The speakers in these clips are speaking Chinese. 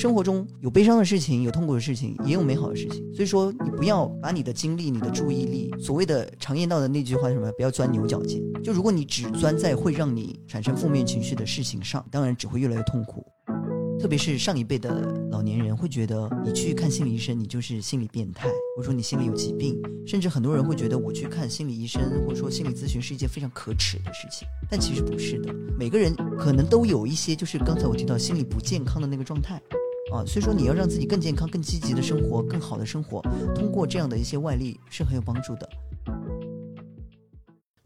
生活中有悲伤的事情，有痛苦的事情，也有美好的事情。所以说，你不要把你的精力、你的注意力，所谓的常言道的那句话什么？不要钻牛角尖。就如果你只钻在会让你产生负面情绪的事情上，当然只会越来越痛苦。特别是上一辈的老年人会觉得，你去看心理医生，你就是心理变态，或者说你心里有疾病，甚至很多人会觉得我去看心理医生或者说心理咨询是一件非常可耻的事情。但其实不是的，每个人可能都有一些，就是刚才我提到心理不健康的那个状态啊。所以说，你要让自己更健康、更积极的生活，更好的生活，通过这样的一些外力是很有帮助的。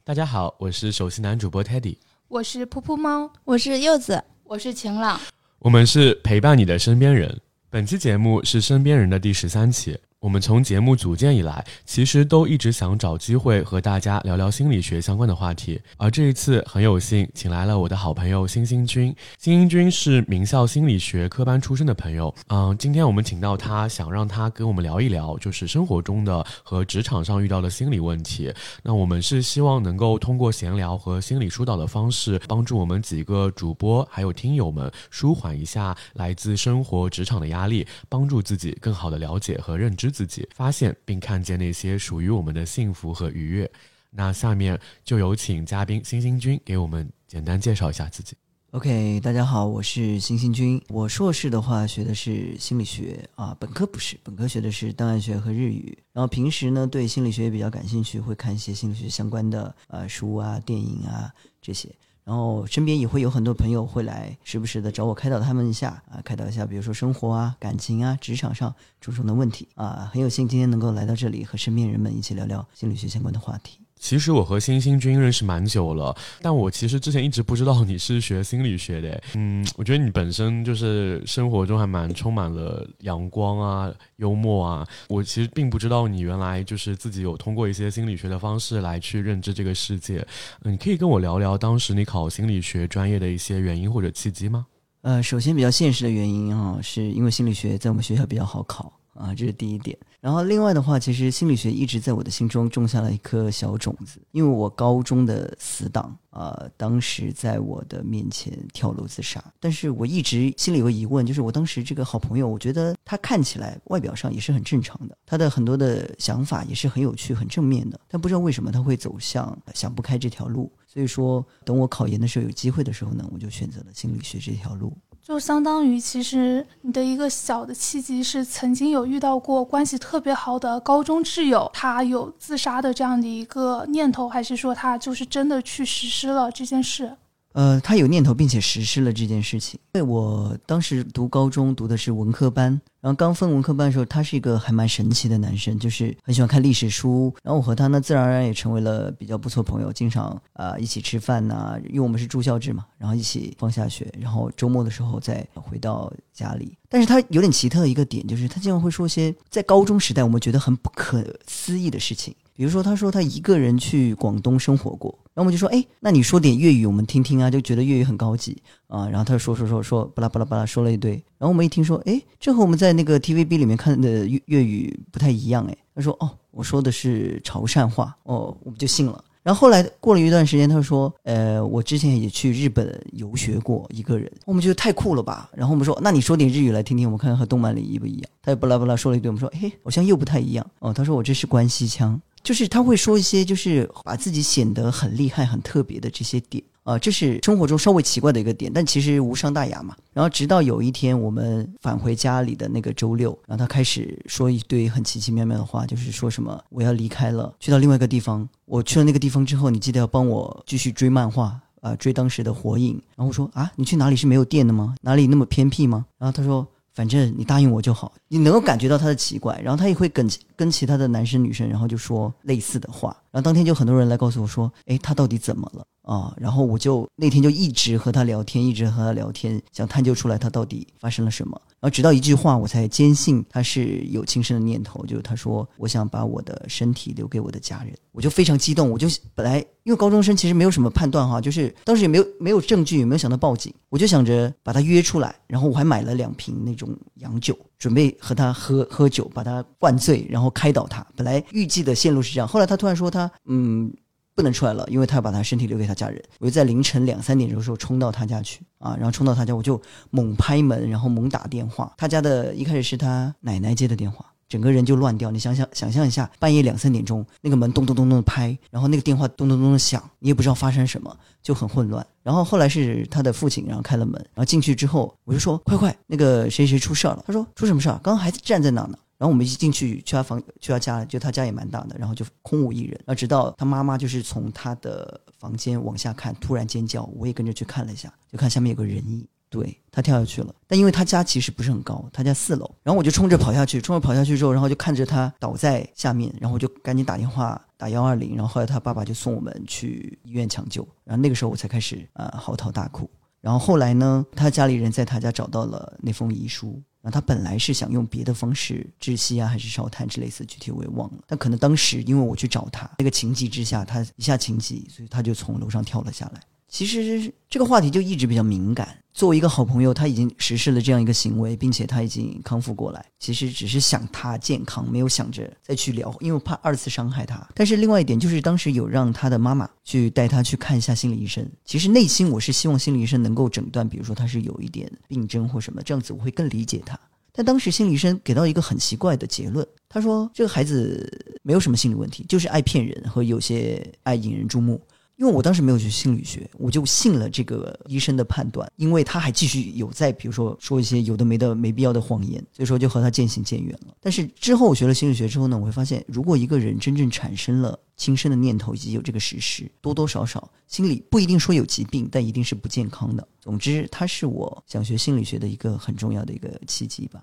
大家好，我是首席男主播 Teddy，我是噗噗猫，我是柚子，我是晴朗。我们是陪伴你的身边人。本期节目是身边人的第十三期。我们从节目组建以来，其实都一直想找机会和大家聊聊心理学相关的话题。而这一次很有幸，请来了我的好朋友星星君。星星君是名校心理学科班出身的朋友。嗯，今天我们请到他，想让他跟我们聊一聊，就是生活中的和职场上遇到的心理问题。那我们是希望能够通过闲聊和心理疏导的方式，帮助我们几个主播还有听友们舒缓一下来自生活职场的压力，帮助自己更好的了解和认知。自己发现并看见那些属于我们的幸福和愉悦。那下面就有请嘉宾星星君给我们简单介绍一下自己。OK，大家好，我是星星君。我硕士的话学的是心理学啊，本科不是，本科学的是档案学和日语。然后平时呢对心理学也比较感兴趣，会看一些心理学相关的呃书啊、电影啊这些。然后身边也会有很多朋友会来，时不时的找我开导他们一下啊，开导一下，比如说生活啊、感情啊、职场上种种的问题啊，很有幸今天能够来到这里，和身边人们一起聊聊心理学相关的话题。其实我和星星君认识蛮久了，但我其实之前一直不知道你是学心理学的。嗯，我觉得你本身就是生活中还蛮充满了阳光啊、幽默啊。我其实并不知道你原来就是自己有通过一些心理学的方式来去认知这个世界。嗯，可以跟我聊聊当时你考心理学专业的一些原因或者契机吗？呃，首先比较现实的原因啊，是因为心理学在我们学校比较好考啊，这是第一点。然后另外的话，其实心理学一直在我的心中种下了一颗小种子。因为我高中的死党啊，当时在我的面前跳楼自杀，但是我一直心里有个疑问，就是我当时这个好朋友，我觉得他看起来外表上也是很正常的，他的很多的想法也是很有趣、很正面的，但不知道为什么他会走向想不开这条路。所以说，等我考研的时候有机会的时候呢，我就选择了心理学这条路。就相当于，其实你的一个小的契机是曾经有遇到过关系特别好的高中挚友，他有自杀的这样的一个念头，还是说他就是真的去实施了这件事？呃，他有念头，并且实施了这件事情。因为我当时读高中读的是文科班，然后刚分文科班的时候，他是一个还蛮神奇的男生，就是很喜欢看历史书。然后我和他呢，自然而然也成为了比较不错朋友，经常啊一起吃饭呐，因为我们是住校制嘛，然后一起放下学，然后周末的时候再回到家里。但是他有点奇特的一个点，就是他经常会说些在高中时代我们觉得很不可思议的事情。比如说，他说他一个人去广东生活过，然后我们就说，哎，那你说点粤语我们听听啊，就觉得粤语很高级啊。然后他说说说说巴拉巴拉巴拉说了一堆，然后我们一听说，哎，这和我们在那个 TVB 里面看的粤粤语不太一样，哎，他说哦，我说的是潮汕话，哦，我们就信了。然后后来过了一段时间，他说，呃，我之前也去日本游学过一个人，我们觉得太酷了吧。然后我们说，那你说点日语来听听，我们看看和动漫里一不一样。他也巴拉巴拉说了一堆，我们说，哎，好像又不太一样。哦，他说我这是关西腔。就是他会说一些，就是把自己显得很厉害、很特别的这些点啊，这是生活中稍微奇怪的一个点，但其实无伤大雅嘛。然后直到有一天我们返回家里的那个周六，然后他开始说一堆很奇奇妙妙的话，就是说什么我要离开了，去到另外一个地方。我去了那个地方之后，你记得要帮我继续追漫画啊，追当时的火影。然后我说啊，你去哪里是没有电的吗？哪里那么偏僻吗？然后他说。反正你答应我就好，你能够感觉到他的奇怪，然后他也会跟跟其他的男生女生，然后就说类似的话，然后当天就很多人来告诉我说，哎，他到底怎么了？啊？然后我就那天就一直和他聊天，一直和他聊天，想探究出来他到底发生了什么。然后直到一句话，我才坚信他是有轻生的念头，就是他说我想把我的身体留给我的家人，我就非常激动，我就本来因为高中生其实没有什么判断哈，就是当时也没有没有证据，也没有想到报警，我就想着把他约出来，然后我还买了两瓶那种洋酒，准备和他喝喝酒，把他灌醉，然后开导他。本来预计的线路是这样，后来他突然说他嗯。不能出来了，因为他要把他身体留给他家人。我就在凌晨两三点钟的时候冲到他家去啊，然后冲到他家，我就猛拍门，然后猛打电话。他家的一开始是他奶奶接的电话。整个人就乱掉，你想想，想象一下，半夜两三点钟，那个门咚咚咚咚的拍，然后那个电话咚咚咚的响，你也不知道发生什么，就很混乱。然后后来是他的父亲，然后开了门，然后进去之后，我就说快快，那个谁谁出事儿了。他说出什么事儿？刚刚孩子站在那呢。然后我们一进去去他房去他家，就他家也蛮大的，然后就空无一人。然后直到他妈妈就是从他的房间往下看，突然尖叫，我也跟着去看了一下，就看下面有个人影。对他跳下去了，但因为他家其实不是很高，他家四楼，然后我就冲着跑下去，冲着跑下去之后，然后就看着他倒在下面，然后我就赶紧打电话打幺二零，然后后来他爸爸就送我们去医院抢救，然后那个时候我才开始啊嚎啕大哭，然后后来呢，他家里人在他家找到了那封遗书，然后他本来是想用别的方式窒息啊，还是烧炭之类似，具体我也忘了，但可能当时因为我去找他，那个情急之下，他一下情急，所以他就从楼上跳了下来。其实这个话题就一直比较敏感。作为一个好朋友，他已经实施了这样一个行为，并且他已经康复过来。其实只是想他健康，没有想着再去聊，因为怕二次伤害他。但是另外一点就是，当时有让他的妈妈去带他去看一下心理医生。其实内心我是希望心理医生能够诊断，比如说他是有一点病症或什么，这样子我会更理解他。但当时心理医生给到一个很奇怪的结论，他说这个孩子没有什么心理问题，就是爱骗人和有些爱引人注目。因为我当时没有学心理学，我就信了这个医生的判断，因为他还继续有在，比如说说一些有的没的没必要的谎言，所以说就和他渐行渐远了。但是之后我学了心理学之后呢，我会发现，如果一个人真正产生了轻生的念头以及有这个实施，多多少少心里不一定说有疾病，但一定是不健康的。总之，他是我想学心理学的一个很重要的一个契机吧。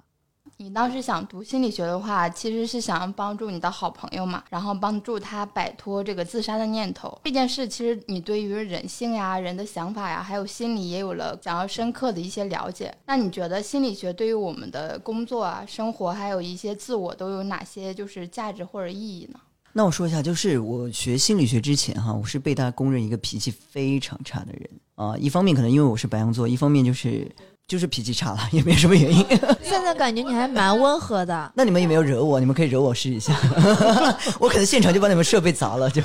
你当时想读心理学的话，其实是想要帮助你的好朋友嘛，然后帮助他摆脱这个自杀的念头。这件事其实你对于人性呀、人的想法呀，还有心理也有了想要深刻的一些了解。那你觉得心理学对于我们的工作啊、生活，还有一些自我都有哪些就是价值或者意义呢？那我说一下，就是我学心理学之前哈，我是被大家公认一个脾气非常差的人啊。一方面可能因为我是白羊座，一方面就是。就是脾气差了，也没什么原因。现在感觉你还蛮温和的。那你们有没有惹我？你们可以惹我试一下。我可能现场就把你们设备砸了。就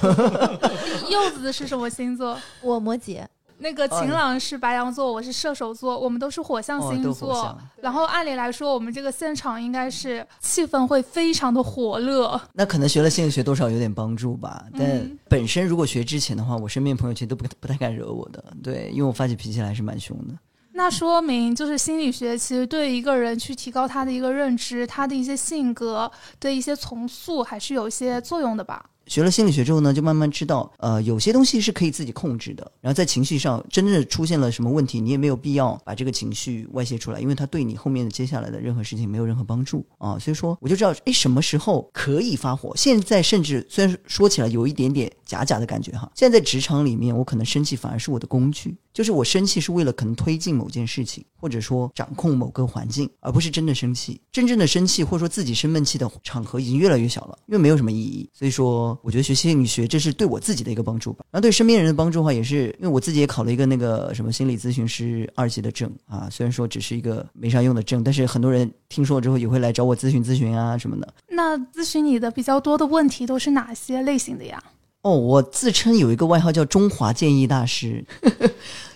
柚子是什么星座？我摩羯。那个晴朗是白羊座，我是射手座，我们都是火象星座。然后按理来说，我们这个现场应该是气氛会非常的火热。那可能学了心理学多少有点帮助吧。但本身如果学之前的话，我身边朋友其实都不不太敢惹我的。对，因为我发起脾气来是蛮凶的。那说明，就是心理学其实对一个人去提高他的一个认知，他的一些性格的一些重塑，还是有一些作用的吧。学了心理学之后呢，就慢慢知道，呃，有些东西是可以自己控制的。然后在情绪上真正出现了什么问题，你也没有必要把这个情绪外泄出来，因为它对你后面的接下来的任何事情没有任何帮助啊。所以说，我就知道，哎，什么时候可以发火。现在甚至虽然说起来有一点点假假的感觉哈，现在在职场里面，我可能生气反而是我的工具。就是我生气是为了可能推进某件事情，或者说掌控某个环境，而不是真的生气。真正的生气或者说自己生闷气的场合已经越来越小了，因为没有什么意义。所以说，我觉得学心理学这是对我自己的一个帮助吧。然后对身边人的帮助的话，也是因为我自己也考了一个那个什么心理咨询师二级的证啊。虽然说只是一个没啥用的证，但是很多人听说了之后也会来找我咨询咨询啊什么的。那咨询你的比较多的问题都是哪些类型的呀？哦，我自称有一个外号叫“中华建议大师”，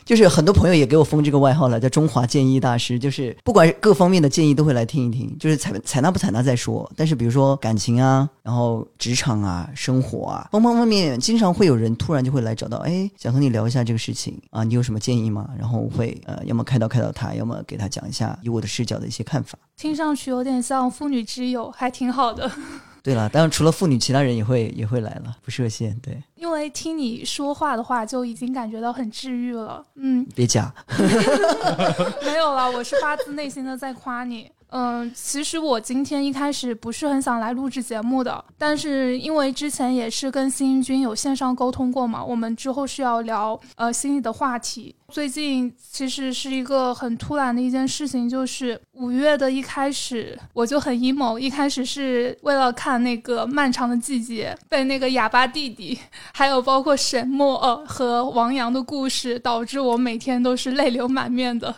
就是很多朋友也给我封这个外号了，叫“中华建议大师”。就是不管各方面的建议都会来听一听，就是采采纳不采纳再说。但是比如说感情啊，然后职场啊，生活啊，方方面面，经常会有人突然就会来找到，哎，想和你聊一下这个事情啊，你有什么建议吗？然后我会呃，要么开导开导他，要么给他讲一下以我的视角的一些看法。听上去有点像妇女之友，还挺好的。对了，当然除了妇女，其他人也会也会来了，不设限。对，因为听你说话的话，就已经感觉到很治愈了。嗯，别假，没有了，我是发自内心的在夸你。嗯，其实我今天一开始不是很想来录制节目的，但是因为之前也是跟新君有线上沟通过嘛，我们之后是要聊呃心理的话题。最近其实是一个很突然的一件事情，就是五月的一开始我就很 emo，一开始是为了看那个漫长的季节，被那个哑巴弟弟，还有包括沈墨和王阳的故事，导致我每天都是泪流满面的。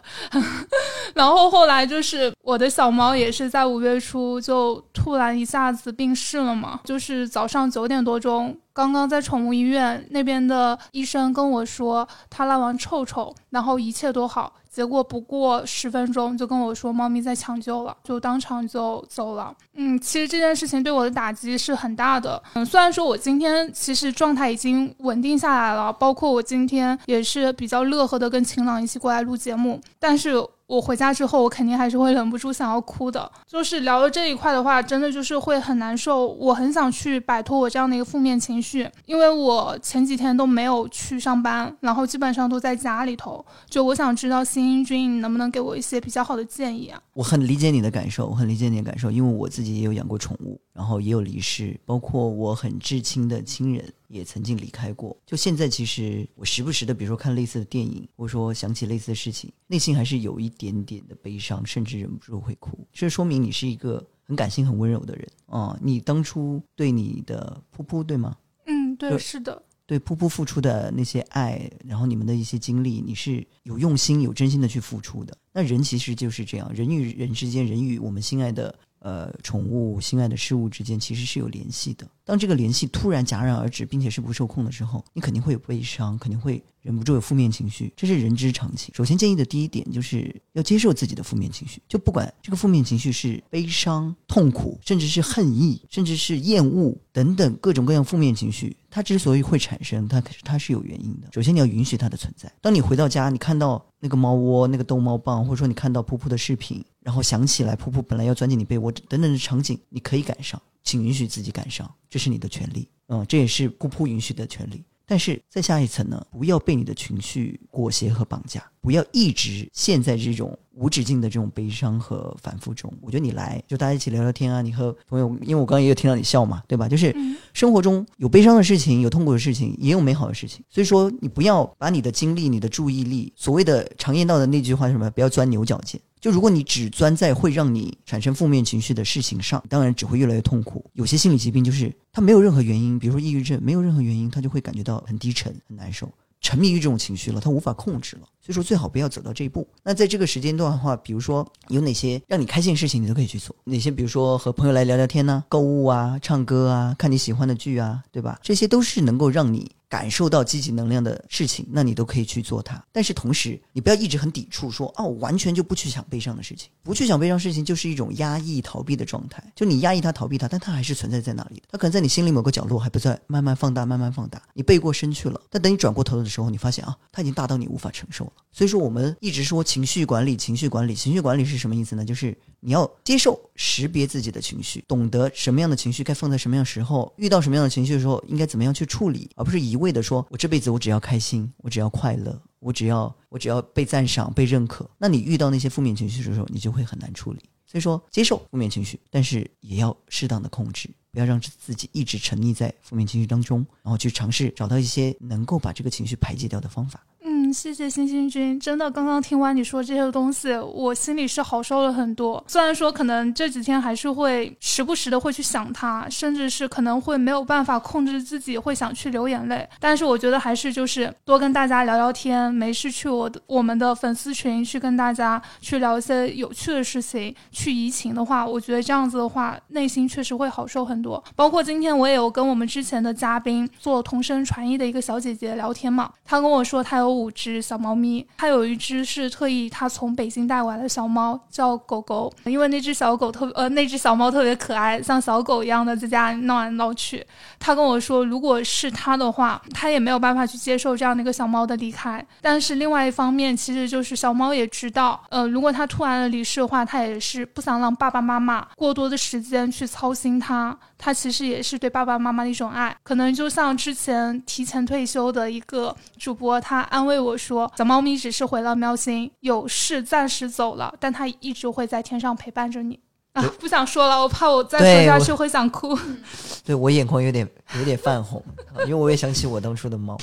然后后来就是我的小猫也是在五月初就突然一下子病逝了嘛，就是早上九点多钟。刚刚在宠物医院那边的医生跟我说，他拉完臭臭，然后一切都好。结果不过十分钟就跟我说猫咪在抢救了，就当场就走了。嗯，其实这件事情对我的打击是很大的。嗯，虽然说我今天其实状态已经稳定下来了，包括我今天也是比较乐呵的跟晴朗一起过来录节目，但是。我回家之后，我肯定还是会忍不住想要哭的。就是聊到这一块的话，真的就是会很难受。我很想去摆脱我这样的一个负面情绪，因为我前几天都没有去上班，然后基本上都在家里头。就我想知道，新英君，你能不能给我一些比较好的建议啊？我很理解你的感受，我很理解你的感受，因为我自己也有养过宠物，然后也有离世，包括我很至亲的亲人。也曾经离开过。就现在，其实我时不时的，比如说看类似的电影，或者说想起类似的事情，内心还是有一点点的悲伤，甚至忍不住会哭。这说明你是一个很感性、很温柔的人啊！你当初对你的噗噗，对吗？嗯，对，是的。对噗噗付出的那些爱，然后你们的一些经历，你是有用心、有真心的去付出的。那人其实就是这样，人与人之间，人与我们心爱的。呃，宠物心爱的事物之间其实是有联系的。当这个联系突然戛然而止，并且是不受控的时候，你肯定会有悲伤，肯定会忍不住有负面情绪，这是人之常情。首先建议的第一点就是要接受自己的负面情绪，就不管这个负面情绪是悲伤、痛苦，甚至是恨意，甚至是厌恶等等各种各样负面情绪，它之所以会产生，它它是有原因的。首先你要允许它的存在。当你回到家，你看到那个猫窝、那个逗猫棒，或者说你看到噗噗的视频。然后想起来，噗噗本来要钻进你被窝等等的场景，你可以赶上，请允许自己赶上，这是你的权利，嗯，这也是噗噗允许的权利。但是再下一层呢，不要被你的情绪裹挟和绑架，不要一直陷在这种无止境的这种悲伤和反复中。我觉得你来就大家一起聊聊天啊，你和朋友，因为我刚刚也有听到你笑嘛，对吧？就是生活中有悲伤的事情，有痛苦的事情，也有美好的事情。所以说，你不要把你的精力、你的注意力，所谓的常言道的那句话是什么？不要钻牛角尖。就如果你只钻在会让你产生负面情绪的事情上，当然只会越来越痛苦。有些心理疾病就是它没有任何原因，比如说抑郁症，没有任何原因，他就会感觉到很低沉、很难受，沉迷于这种情绪了，他无法控制了。所以说最好不要走到这一步。那在这个时间段的话，比如说有哪些让你开心的事情，你都可以去做。哪些比如说和朋友来聊聊天呢？购物啊，唱歌啊，看你喜欢的剧啊，对吧？这些都是能够让你。感受到积极能量的事情，那你都可以去做它。但是同时，你不要一直很抵触，说哦，完全就不去想悲伤的事情，不去想悲伤事情，就是一种压抑逃避的状态。就你压抑它、逃避它，但它还是存在在那里的。它可能在你心里某个角落还不在，慢慢放大，慢慢放大。你背过身去了，但等你转过头的时候，你发现啊，它已经大到你无法承受。所以说，我们一直说情绪管理，情绪管理，情绪管理是什么意思呢？就是你要接受、识别自己的情绪，懂得什么样的情绪该放在什么样时候，遇到什么样的情绪的时候应该怎么样去处理，而不是一味的说“我这辈子我只要开心，我只要快乐，我只要我只要被赞赏、被认可”。那你遇到那些负面情绪的时候，你就会很难处理。所以说，接受负面情绪，但是也要适当的控制，不要让自己一直沉溺在负面情绪当中，然后去尝试找到一些能够把这个情绪排解掉的方法。谢谢星星君，真的，刚刚听完你说这些东西，我心里是好受了很多。虽然说可能这几天还是会时不时的会去想他，甚至是可能会没有办法控制自己会想去流眼泪，但是我觉得还是就是多跟大家聊聊天，没事去我的我们的粉丝群去跟大家去聊一些有趣的事情，去移情的话，我觉得这样子的话，内心确实会好受很多。包括今天我也有跟我们之前的嘉宾做同声传译的一个小姐姐聊天嘛，她跟我说她有五。只小猫咪，它有一只是特意它从北京带过来的小猫，叫狗狗。因为那只小狗特呃，那只小猫特别可爱，像小狗一样的在家里闹来闹去。他跟我说，如果是他的话，他也没有办法去接受这样的一个小猫的离开。但是另外一方面，其实就是小猫也知道，呃，如果它突然的离世的话，它也是不想让爸爸妈妈过多的时间去操心它。它其实也是对爸爸妈妈的一种爱。可能就像之前提前退休的一个主播，他安慰我。我说小猫咪只是回了喵星，有事暂时走了，但它一直会在天上陪伴着你啊！不想说了，我怕我再说下去会想哭。对我眼眶有点有点泛红，因为我也想起我当初的猫。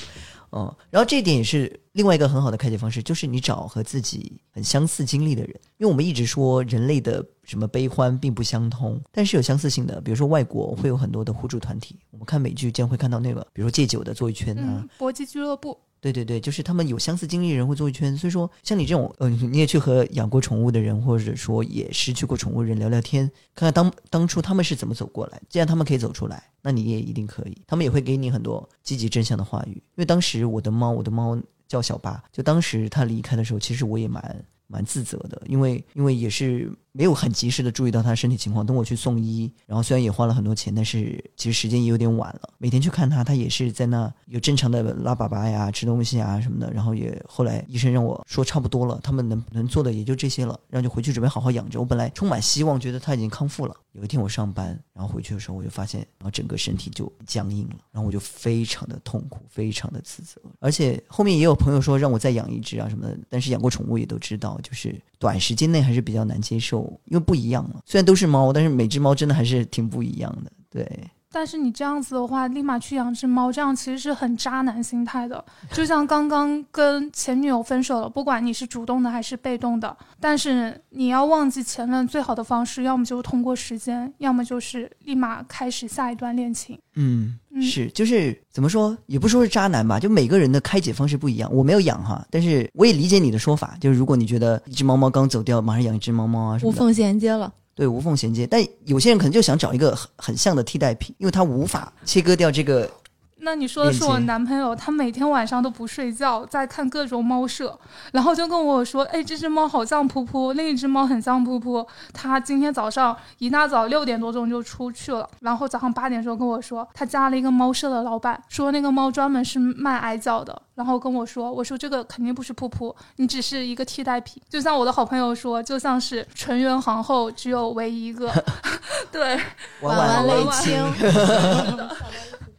嗯，然后这一点也是另外一个很好的开解方式，就是你找和自己很相似经历的人，因为我们一直说人类的。什么悲欢并不相通，但是有相似性的。比如说外国会有很多的互助团体，我们看美剧经常会看到那个，比如说戒酒的做一圈啊，嗯，搏击俱乐部，对对对，就是他们有相似经历的人会做一圈，所以说像你这种，呃，你也去和养过宠物的人，或者说也失去过宠物人聊聊天，看看当当初他们是怎么走过来。既然他们可以走出来，那你也一定可以。他们也会给你很多积极正向的话语。因为当时我的猫，我的猫叫小巴，就当时它离开的时候，其实我也蛮蛮自责的，因为因为也是没有很及时的注意到他身体情况。等我去送医，然后虽然也花了很多钱，但是其实时间也有点晚了。每天去看他，他也是在那有正常的拉粑粑呀、吃东西啊什么的。然后也后来医生让我说差不多了，他们能能做的也就这些了，然后就回去准备好好养着。我本来充满希望，觉得他已经康复了。有一天我上班，然后回去的时候，我就发现，然后整个身体就僵硬了，然后我就非常的痛苦，非常的自责。而且后面也有朋友说让我再养一只啊什么的，但是养过宠物也都知道，就是短时间内还是比较难接受，因为不一样嘛。虽然都是猫，但是每只猫真的还是挺不一样的。对，但是你这样子的话，立马去养只猫，这样其实是很渣男心态的。就像刚刚跟前女友分手了，不管你是主动的还是被动的，但是你要忘记前任最好的方式，要么就是通过时间，要么就是立马开始下一段恋情。嗯，嗯是，就是怎么说，也不说是渣男吧，就每个人的开解方式不一样。我没有养哈，但是我也理解你的说法，就是如果你觉得一只猫猫刚走掉，马上养一只猫猫啊什么的，无缝衔接了。对，无缝衔接。但有些人可能就想找一个很很像的替代品，因为他无法切割掉这个。那你说的是我男朋友，他每天晚上都不睡觉，在看各种猫舍，然后就跟我说：“哎，这只猫好像噗噗，另一只猫很像噗噗。”他今天早上一大早六点多钟就出去了，然后早上八点钟跟我说，他加了一个猫舍的老板，说那个猫专门是卖矮脚的，然后跟我说：“我说这个肯定不是噗噗，你只是一个替代品。”就像我的好朋友说，就像是纯元皇后只有唯一一个，对，婉婉泪泪清，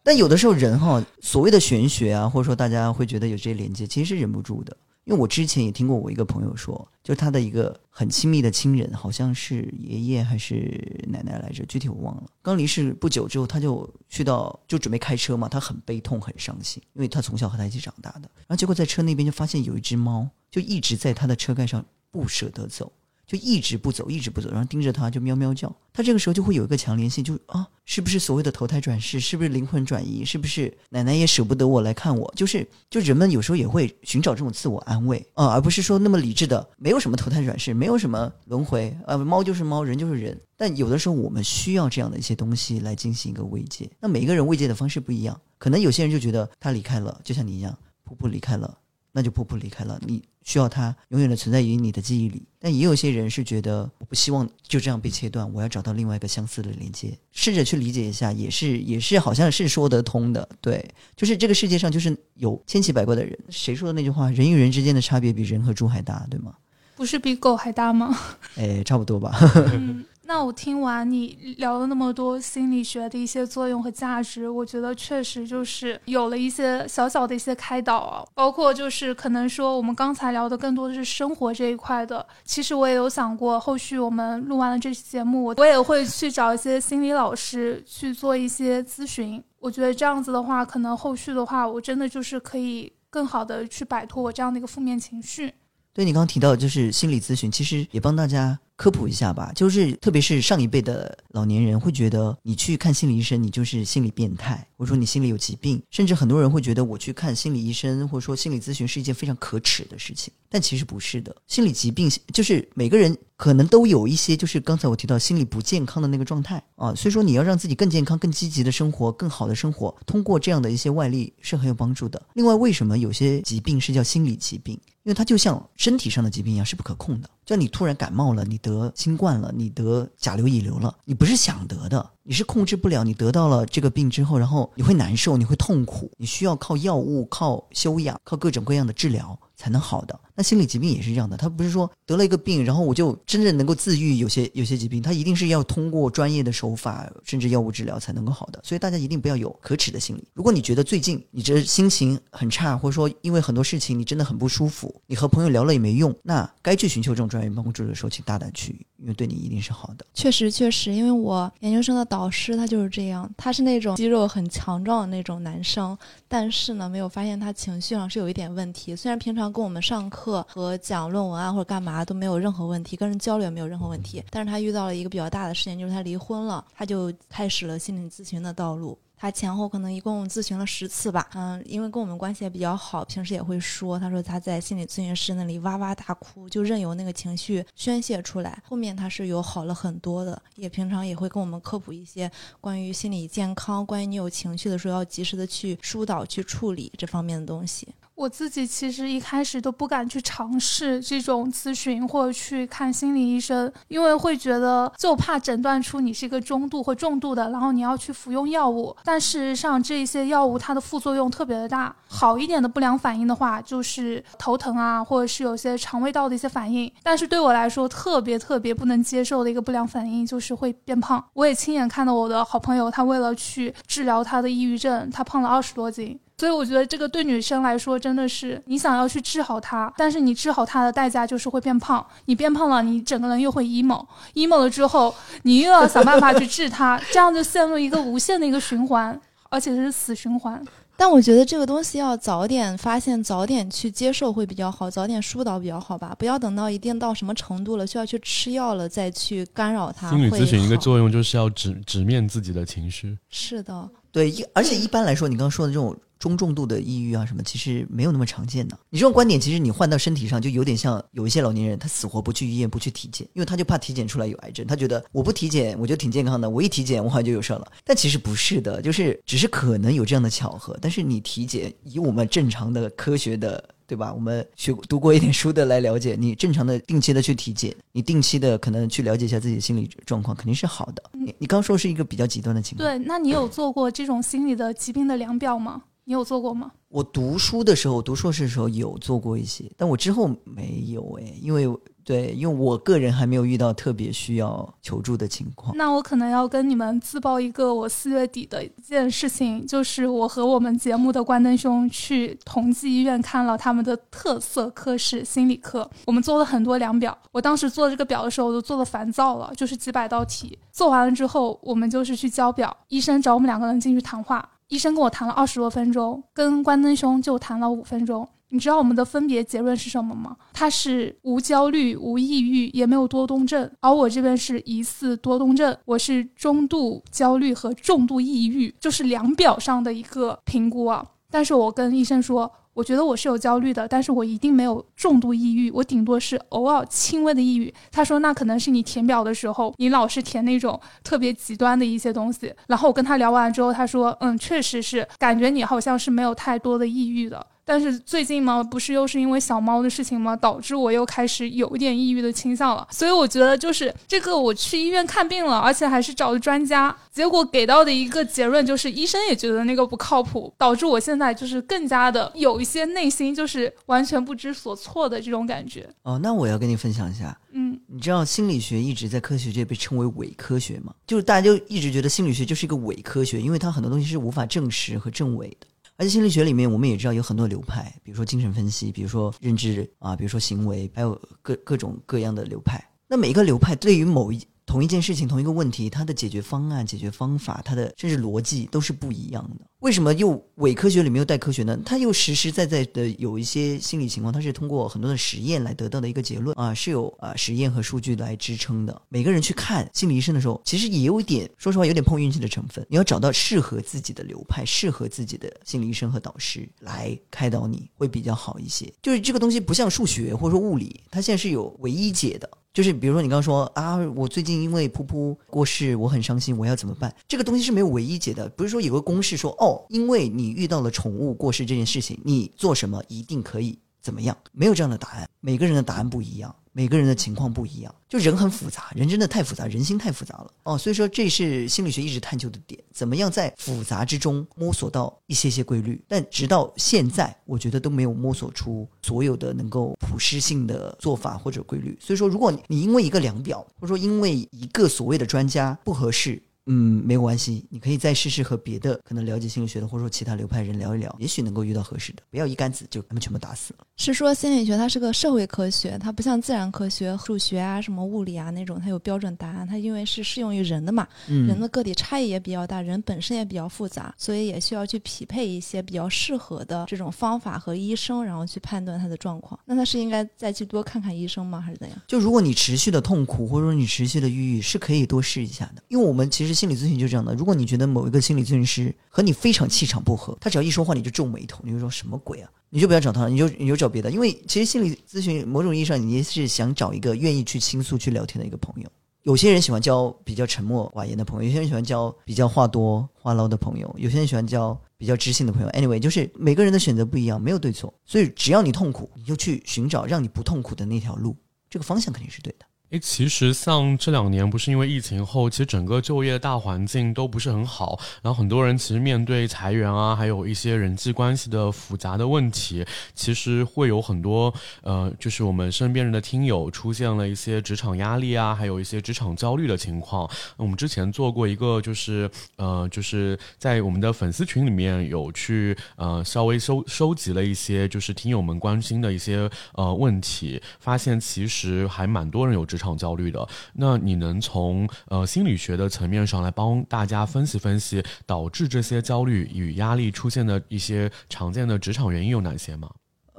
但有的时候人哈，所谓的玄学啊，或者说大家会觉得有这些连接，其实是忍不住的。因为我之前也听过我一个朋友说，就是他的一个很亲密的亲人，好像是爷爷还是奶奶来着，具体我忘了。刚离世不久之后，他就去到就准备开车嘛，他很悲痛很伤心，因为他从小和他一起长大的。然后结果在车那边就发现有一只猫，就一直在他的车盖上不舍得走。就一直不走，一直不走，然后盯着他就喵喵叫。他这个时候就会有一个强联系，就啊，是不是所谓的投胎转世？是不是灵魂转移？是不是奶奶也舍不得我来看我？就是，就人们有时候也会寻找这种自我安慰啊，而不是说那么理智的，没有什么投胎转世，没有什么轮回啊，猫就是猫，人就是人。但有的时候我们需要这样的一些东西来进行一个慰藉。那每一个人慰藉的方式不一样，可能有些人就觉得他离开了，就像你一样，噗噗离开了。那就步步离开了，你需要它永远的存在于你的记忆里。但也有些人是觉得，我不希望就这样被切断，我要找到另外一个相似的连接，试着去理解一下，也是也是好像是说得通的。对，就是这个世界上就是有千奇百怪的人。谁说的那句话？人与人之间的差别比人和猪还大，对吗？不是比狗还大吗？哎，差不多吧。嗯，那我听完你聊了那么多心理学的一些作用和价值，我觉得确实就是有了一些小小的一些开导啊。包括就是可能说我们刚才聊的更多的是生活这一块的，其实我也有想过，后续我们录完了这期节目，我我也会去找一些心理老师去做一些咨询。我觉得这样子的话，可能后续的话，我真的就是可以更好的去摆脱我这样的一个负面情绪。对你刚刚提到就是心理咨询，其实也帮大家科普一下吧。就是特别是上一辈的老年人会觉得你去看心理医生，你就是心理变态，或者说你心里有疾病，甚至很多人会觉得我去看心理医生或者说心理咨询是一件非常可耻的事情。但其实不是的，心理疾病就是每个人可能都有一些，就是刚才我提到心理不健康的那个状态啊。所以说你要让自己更健康、更积极的生活、更好的生活，通过这样的一些外力是很有帮助的。另外，为什么有些疾病是叫心理疾病？因为它就像身体上的疾病一样，是不可控的。就你突然感冒了，你得新冠了，你得甲流、乙流了，你不是想得的，你是控制不了。你得到了这个病之后，然后你会难受，你会痛苦，你需要靠药物、靠休养、靠各种各样的治疗才能好的。心理疾病也是这样的，他不是说得了一个病，然后我就真正能够自愈。有些有些疾病，他一定是要通过专业的手法，甚至药物治疗才能够好的。所以大家一定不要有可耻的心理。如果你觉得最近你这心情很差，或者说因为很多事情你真的很不舒服，你和朋友聊了也没用，那该去寻求这种专业帮助的时候，请大胆去，因为对你一定是好的。确实，确实，因为我研究生的导师他就是这样，他是那种肌肉很强壮的那种男生，但是呢，没有发现他情绪上是有一点问题。虽然平常跟我们上课课和讲论文啊或者干嘛都没有任何问题，跟人交流也没有任何问题。但是他遇到了一个比较大的事情，就是他离婚了，他就开始了心理咨询的道路。他前后可能一共咨询了十次吧，嗯，因为跟我们关系也比较好，平时也会说，他说他在心理咨询师那里哇哇大哭，就任由那个情绪宣泄出来。后面他是有好了很多的，也平常也会跟我们科普一些关于心理健康，关于你有情绪的时候要及时的去疏导、去处理这方面的东西。我自己其实一开始都不敢去尝试这种咨询或者去看心理医生，因为会觉得就怕诊断出你是一个中度或重度的，然后你要去服用药物。但事实上，这些药物它的副作用特别的大。好一点的不良反应的话，就是头疼啊，或者是有些肠胃道的一些反应。但是对我来说，特别特别不能接受的一个不良反应就是会变胖。我也亲眼看到我的好朋友，他为了去治疗他的抑郁症，他胖了二十多斤。所以我觉得这个对女生来说真的是，你想要去治好它，但是你治好它的代价就是会变胖。你变胖了，你整个人又会 emo，emo 了之后，你又要想办法去治它，这样就陷入一个无限的一个循环，而且是死循环。但我觉得这个东西要早点发现，早点去接受会比较好，早点疏导比较好吧。不要等到一定到什么程度了，需要去吃药了再去干扰它。心理咨询一个作用就是要直直面自己的情绪。是的，对，一而且一般来说，你刚刚说的这种。中重度的抑郁啊，什么其实没有那么常见的。你这种观点，其实你换到身体上，就有点像有一些老年人，他死活不去医院，不去体检，因为他就怕体检出来有癌症。他觉得我不体检，我就挺健康的，我一体检，我好像就有事了。但其实不是的，就是只是可能有这样的巧合。但是你体检，以我们正常的科学的，对吧？我们学读过一点书的来了解，你正常的定期的去体检，你定期的可能去了解一下自己的心理状况，肯定是好的。你你刚说是一个比较极端的情况，对？那你有做过这种心理的疾病的量表吗？你有做过吗？我读书的时候，读硕士的时候有做过一些，但我之后没有哎，因为对，因为我个人还没有遇到特别需要求助的情况。那我可能要跟你们自曝一个我四月底的一件事情，就是我和我们节目的关灯兄去同济医院看了他们的特色科室心理科，我们做了很多量表。我当时做这个表的时候，我都做的烦躁了，就是几百道题。做完了之后，我们就是去交表，医生找我们两个人进去谈话。医生跟我谈了二十多分钟，跟关灯兄就谈了五分钟。你知道我们的分别结论是什么吗？他是无焦虑、无抑郁，也没有多动症，而我这边是疑似多动症，我是中度焦虑和重度抑郁，就是量表上的一个评估啊。但是我跟医生说。我觉得我是有焦虑的，但是我一定没有重度抑郁，我顶多是偶尔轻微的抑郁。他说那可能是你填表的时候，你老是填那种特别极端的一些东西。然后我跟他聊完之后，他说嗯，确实是，感觉你好像是没有太多的抑郁的。但是最近嘛，不是又是因为小猫的事情吗？导致我又开始有一点抑郁的倾向了。所以我觉得就是这个，我去医院看病了，而且还是找的专家，结果给到的一个结论就是医生也觉得那个不靠谱，导致我现在就是更加的有一些内心就是完全不知所措的这种感觉。哦，那我要跟你分享一下，嗯，你知道心理学一直在科学界被称为伪科学吗？就是大家就一直觉得心理学就是一个伪科学，因为它很多东西是无法证实和证伪的。而且心理学里面，我们也知道有很多流派，比如说精神分析，比如说认知啊，比如说行为，还有各各种各样的流派。那每一个流派对于某一同一件事情、同一个问题，它的解决方案、解决方法，它的甚至逻辑都是不一样的。为什么又伪科学里面又带科学呢？它又实实在在的有一些心理情况，它是通过很多的实验来得到的一个结论啊，是有啊实验和数据来支撑的。每个人去看心理医生的时候，其实也有一点，说实话有点碰运气的成分。你要找到适合自己的流派、适合自己的心理医生和导师来开导你会比较好一些。就是这个东西不像数学或者说物理，它现在是有唯一解的。就是比如说你刚刚说啊，我最近因为噗噗过世，我很伤心，我要怎么办？这个东西是没有唯一解的，不是说有个公式说哦，因为你遇到了宠物过世这件事情，你做什么一定可以怎么样？没有这样的答案，每个人的答案不一样。每个人的情况不一样，就人很复杂，人真的太复杂，人心太复杂了哦。所以说，这是心理学一直探究的点，怎么样在复杂之中摸索到一些些规律。但直到现在，我觉得都没有摸索出所有的能够普适性的做法或者规律。所以说，如果你因为一个量表，或者说因为一个所谓的专家不合适。嗯，没有关系，你可以再试试和别的可能了解心理学的或者说其他流派人聊一聊，也许能够遇到合适的。不要一竿子就他们全部打死了。是说心理学它是个社会科学，它不像自然科学、数学啊、什么物理啊那种，它有标准答案。它因为是适用于人的嘛，人的个体差异也比较大，人本身也比较复杂，所以也需要去匹配一些比较适合的这种方法和医生，然后去判断他的状况。那他是应该再去多看看医生吗，还是怎样？就如果你持续的痛苦，或者说你持续的抑郁，是可以多试一下的。因为我们其实心理咨询就是这样的，如果你觉得某一个心理咨询师和你非常气场不合，他只要一说话你就皱眉头，你就说什么鬼啊？你就不要找他了，你就你就找别的。因为其实心理咨询某种意义上，你也是想找一个愿意去倾诉、去聊天的一个朋友。有些人喜欢交比较沉默寡言的朋友，有些人喜欢交比较话多话唠的朋友，有些人喜欢交比较知性的朋友。Anyway，就是每个人的选择不一样，没有对错。所以只要你痛苦，你就去寻找让你不痛苦的那条路，这个方向肯定是对的。诶，其实像这两年不是因为疫情后，其实整个就业大环境都不是很好，然后很多人其实面对裁员啊，还有一些人际关系的复杂的问题，其实会有很多呃，就是我们身边人的听友出现了一些职场压力啊，还有一些职场焦虑的情况。我们之前做过一个，就是呃，就是在我们的粉丝群里面有去呃稍微收收集了一些就是听友们关心的一些呃问题，发现其实还蛮多人有职场焦虑的，那你能从呃心理学的层面上来帮大家分析分析导致这些焦虑与压力出现的一些常见的职场原因有哪些吗？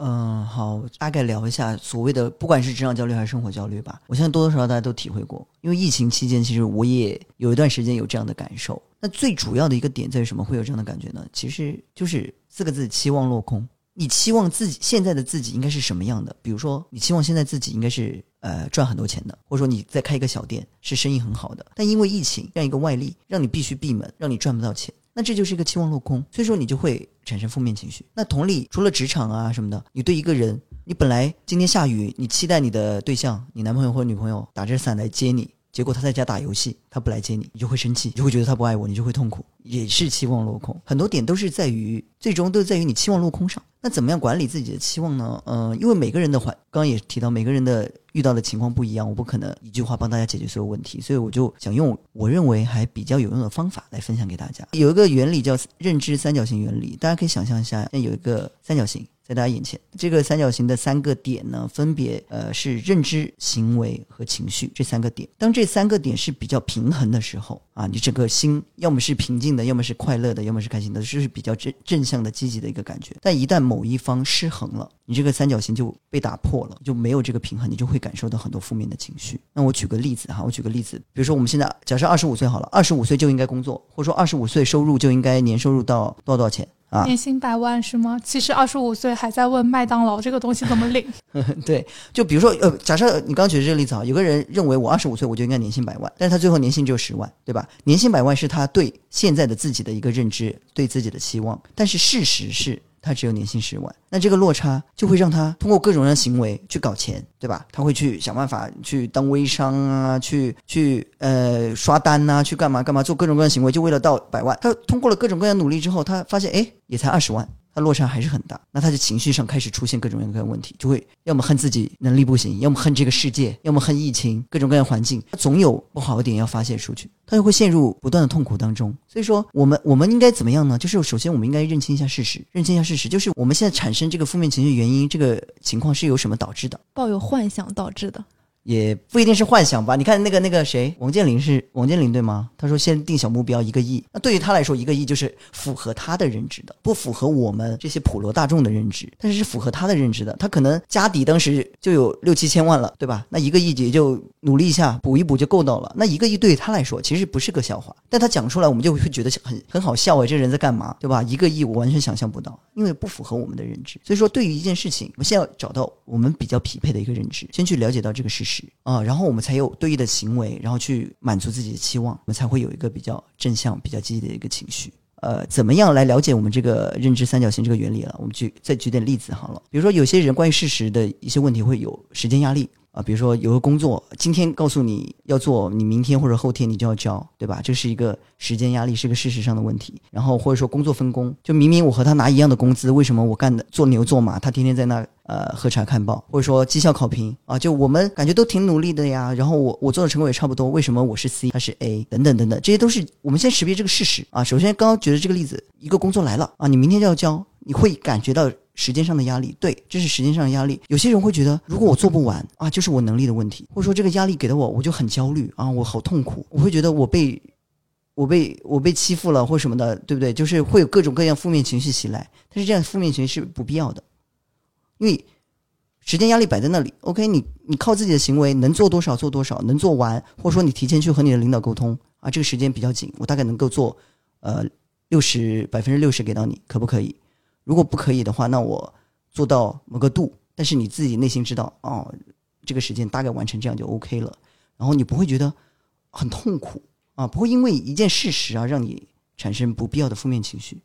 嗯，好，大概聊一下所谓的不管是职场焦虑还是生活焦虑吧。我相信多多少少大家都体会过，因为疫情期间，其实我也有一段时间有这样的感受。那最主要的一个点在于什么？会有这样的感觉呢？其实就是四个字：期望落空。你期望自己现在的自己应该是什么样的？比如说，你期望现在自己应该是呃赚很多钱的，或者说你在开一个小店是生意很好的，但因为疫情这样一个外力，让你必须闭门，让你赚不到钱，那这就是一个期望落空，所以说你就会产生负面情绪。那同理，除了职场啊什么的，你对一个人，你本来今天下雨，你期待你的对象，你男朋友或女朋友打着伞来接你，结果他在家打游戏，他不来接你，你就会生气，你就会觉得他不爱我，你就会痛苦，也是期望落空。很多点都是在于，最终都在于你期望落空上。那怎么样管理自己的期望呢？呃，因为每个人的环，刚刚也提到，每个人的遇到的情况不一样，我不可能一句话帮大家解决所有问题，所以我就想用我认为还比较有用的方法来分享给大家。有一个原理叫认知三角形原理，大家可以想象一下，有一个三角形。在大家眼前，这个三角形的三个点呢，分别呃是认知、行为和情绪这三个点。当这三个点是比较平衡的时候啊，你整个心要么是平静的，要么是快乐的，要么是开心的，就是比较正正向的、积极的一个感觉。但一旦某一方失衡了，你这个三角形就被打破了，就没有这个平衡，你就会感受到很多负面的情绪。那我举个例子哈，我举个例子，比如说我们现在假设二十五岁好了，二十五岁就应该工作，或者说二十五岁收入就应该年收入到多少多少钱。啊，年薪百万是吗？其实二十五岁还在问麦当劳这个东西怎么领。对，就比如说，呃，假设你刚举的这个例子啊，有个人认为我二十五岁我就应该年薪百万，但是他最后年薪只有十万，对吧？年薪百万是他对现在的自己的一个认知，对自己的期望，但是事实是。他只有年薪十万，那这个落差就会让他通过各种各样的行为去搞钱，对吧？他会去想办法去当微商啊，去去呃刷单呐，去干嘛干嘛，做各种各样的行为，就为了到百万。他通过了各种各样努力之后，他发现哎，也才二十万。他落差还是很大，那他的情绪上开始出现各种各样的问题，就会要么恨自己能力不行，要么恨这个世界，要么恨疫情，各种各样环境，他总有不好的点要发泄出去，他就会陷入不断的痛苦当中。所以说，我们我们应该怎么样呢？就是首先我们应该认清一下事实，认清一下事实，就是我们现在产生这个负面情绪原因，这个情况是由什么导致的？抱有幻想导致的。也不一定是幻想吧？你看那个那个谁，王健林是王健林对吗？他说先定小目标一个亿，那对于他来说一个亿就是符合他的认知的，不符合我们这些普罗大众的认知，但是是符合他的认知的。他可能家底当时就有六七千万了，对吧？那一个亿也就努力一下补一补就够到了。那一个亿对于他来说其实不是个笑话，但他讲出来我们就会觉得很很好笑哎，这人在干嘛，对吧？一个亿我完全想象不到，因为不符合我们的认知。所以说对于一件事情，我们先要找到我们比较匹配的一个认知，先去了解到这个事实。啊，然后我们才有对应的行为，然后去满足自己的期望，我们才会有一个比较正向、比较积极的一个情绪。呃，怎么样来了解我们这个认知三角形这个原理了？我们举再举点例子好了。比如说，有些人关于事实的一些问题会有时间压力，啊，比如说有个工作，今天告诉你要做，你明天或者后天你就要交，对吧？这是一个时间压力，是个事实上的问题。然后或者说工作分工，就明明我和他拿一样的工资，为什么我干的做牛做马，他天天在那呃喝茶看报，或者说绩效考评啊，就我们感觉都挺努力的呀，然后我我做的成果也差不多，为什么我是 C，他是 A 等等等等，这些都是我们先识别这个事实啊。首先刚刚举的这个例子，一个工作来了啊，你明天就要交，你会感觉到。时间上的压力，对，这是时间上的压力。有些人会觉得，如果我做不完啊，就是我能力的问题，或者说这个压力给了我，我就很焦虑啊，我好痛苦，我会觉得我被我被我被欺负了或什么的，对不对？就是会有各种各样负面情绪袭来。但是这样负面情绪是不必要的，因为时间压力摆在那里。OK，你你靠自己的行为能做多少做多少，能做完，或者说你提前去和你的领导沟通啊，这个时间比较紧，我大概能够做呃六十百分之六十给到你，可不可以？如果不可以的话，那我做到某个度，但是你自己内心知道，哦，这个时间大概完成这样就 OK 了，然后你不会觉得很痛苦啊，不会因为一件事实啊让你产生不必要的负面情绪。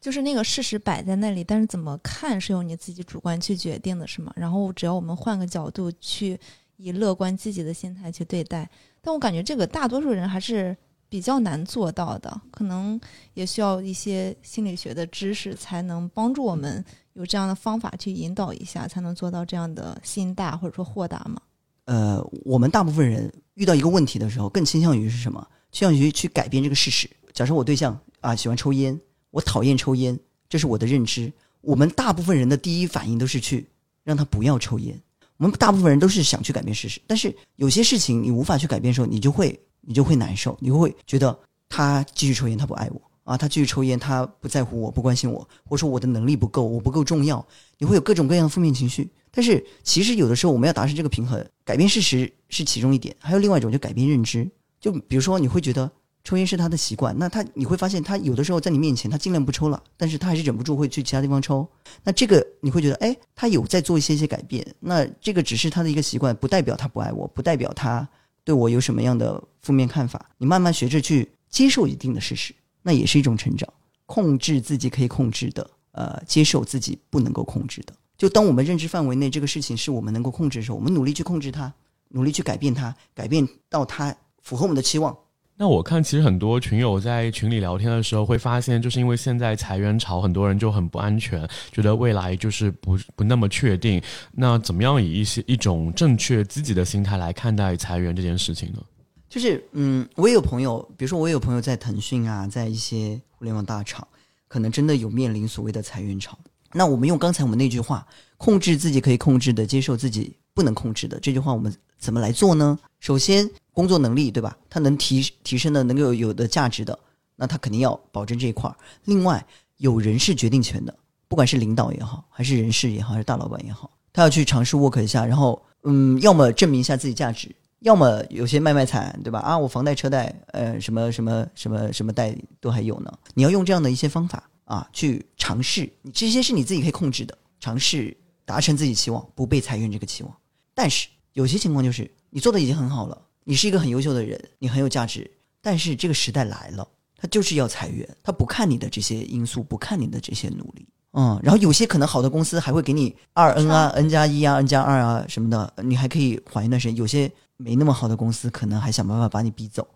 就是那个事实摆在那里，但是怎么看是由你自己主观去决定的，是吗？然后只要我们换个角度去以乐观积极的心态去对待，但我感觉这个大多数人还是。比较难做到的，可能也需要一些心理学的知识，才能帮助我们有这样的方法去引导一下，才能做到这样的心大或者说豁达嘛。呃，我们大部分人遇到一个问题的时候，更倾向于是什么？倾向于去改变这个事实。假设我对象啊喜欢抽烟，我讨厌抽烟，这是我的认知。我们大部分人的第一反应都是去让他不要抽烟。我们大部分人都是想去改变事实，但是有些事情你无法去改变的时候，你就会。你就会难受，你会觉得他继续抽烟，他不爱我啊，他继续抽烟，他不在乎我，不关心我，或者说我的能力不够，我不够重要，你会有各种各样的负面情绪。但是其实有的时候我们要达成这个平衡，改变事实是其中一点，还有另外一种就改变认知。就比如说你会觉得抽烟是他的习惯，那他你会发现他有的时候在你面前他尽量不抽了，但是他还是忍不住会去其他地方抽。那这个你会觉得哎，他有在做一些些改变，那这个只是他的一个习惯，不代表他不爱我，不代表他。对我有什么样的负面看法？你慢慢学着去接受一定的事实，那也是一种成长。控制自己可以控制的，呃，接受自己不能够控制的。就当我们认知范围内这个事情是我们能够控制的时候，我们努力去控制它，努力去改变它，改变到它符合我们的期望。那我看，其实很多群友在群里聊天的时候，会发现，就是因为现在裁员潮，很多人就很不安全，觉得未来就是不不那么确定。那怎么样以一些一种正确积极的心态来看待裁员这件事情呢？就是，嗯，我也有朋友，比如说我也有朋友在腾讯啊，在一些互联网大厂，可能真的有面临所谓的裁员潮。那我们用刚才我们那句话，控制自己可以控制的，接受自己不能控制的这句话，我们怎么来做呢？首先。工作能力对吧？他能提提升的，能够有的价值的，那他肯定要保证这一块儿。另外，有人事决定权的，不管是领导也好，还是人事也好，还是大老板也好，他要去尝试 work 一下，然后嗯，要么证明一下自己价值，要么有些卖卖惨，对吧？啊，我房贷车贷，呃，什么什么什么什么贷都还有呢。你要用这样的一些方法啊，去尝试，这些是你自己可以控制的，尝试达成自己期望，不被裁员这个期望。但是有些情况就是你做的已经很好了。你是一个很优秀的人，你很有价值，但是这个时代来了，他就是要裁员，他不看你的这些因素，不看你的这些努力，嗯，然后有些可能好的公司还会给你二 n 啊，n 加一啊，n 加二啊什么的，你还可以缓一段时间。有些没那么好的公司，可能还想办法把你逼走，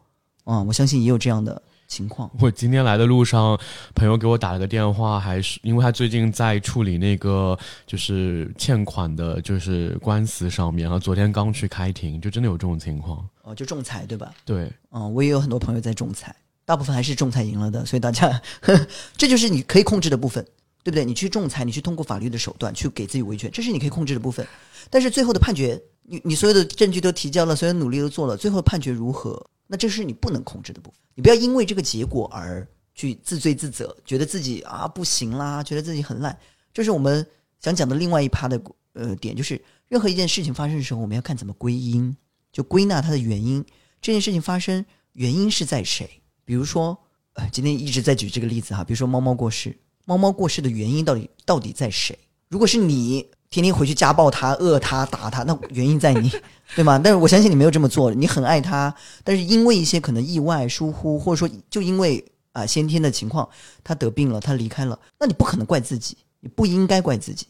啊，我相信也有这样的。情况，我今天来的路上，朋友给我打了个电话，还是因为他最近在处理那个就是欠款的，就是官司上面，然后昨天刚去开庭，就真的有这种情况。哦，就仲裁对吧？对，嗯，我也有很多朋友在仲裁，大部分还是仲裁赢了的，所以大家，这就是你可以控制的部分，对不对？你去仲裁，你去通过法律的手段去给自己维权，这是你可以控制的部分。但是最后的判决，你你所有的证据都提交了，所有努力都做了，最后判决如何？那这是你不能控制的部分，你不要因为这个结果而去自罪自责，觉得自己啊不行啦，觉得自己很烂。这是我们想讲的另外一趴的呃点，就是任何一件事情发生的时候，我们要看怎么归因，就归纳它的原因。这件事情发生原因是在谁？比如说，呃，今天一直在举这个例子哈，比如说猫猫过世，猫猫过世的原因到底到底在谁？如果是你。天天回去家暴他、饿他、打他，那原因在你，对吗？但是我相信你没有这么做，你很爱他，但是因为一些可能意外、疏忽，或者说就因为啊先天的情况，他得病了，他离开了，那你不可能怪自己，你不应该怪自己，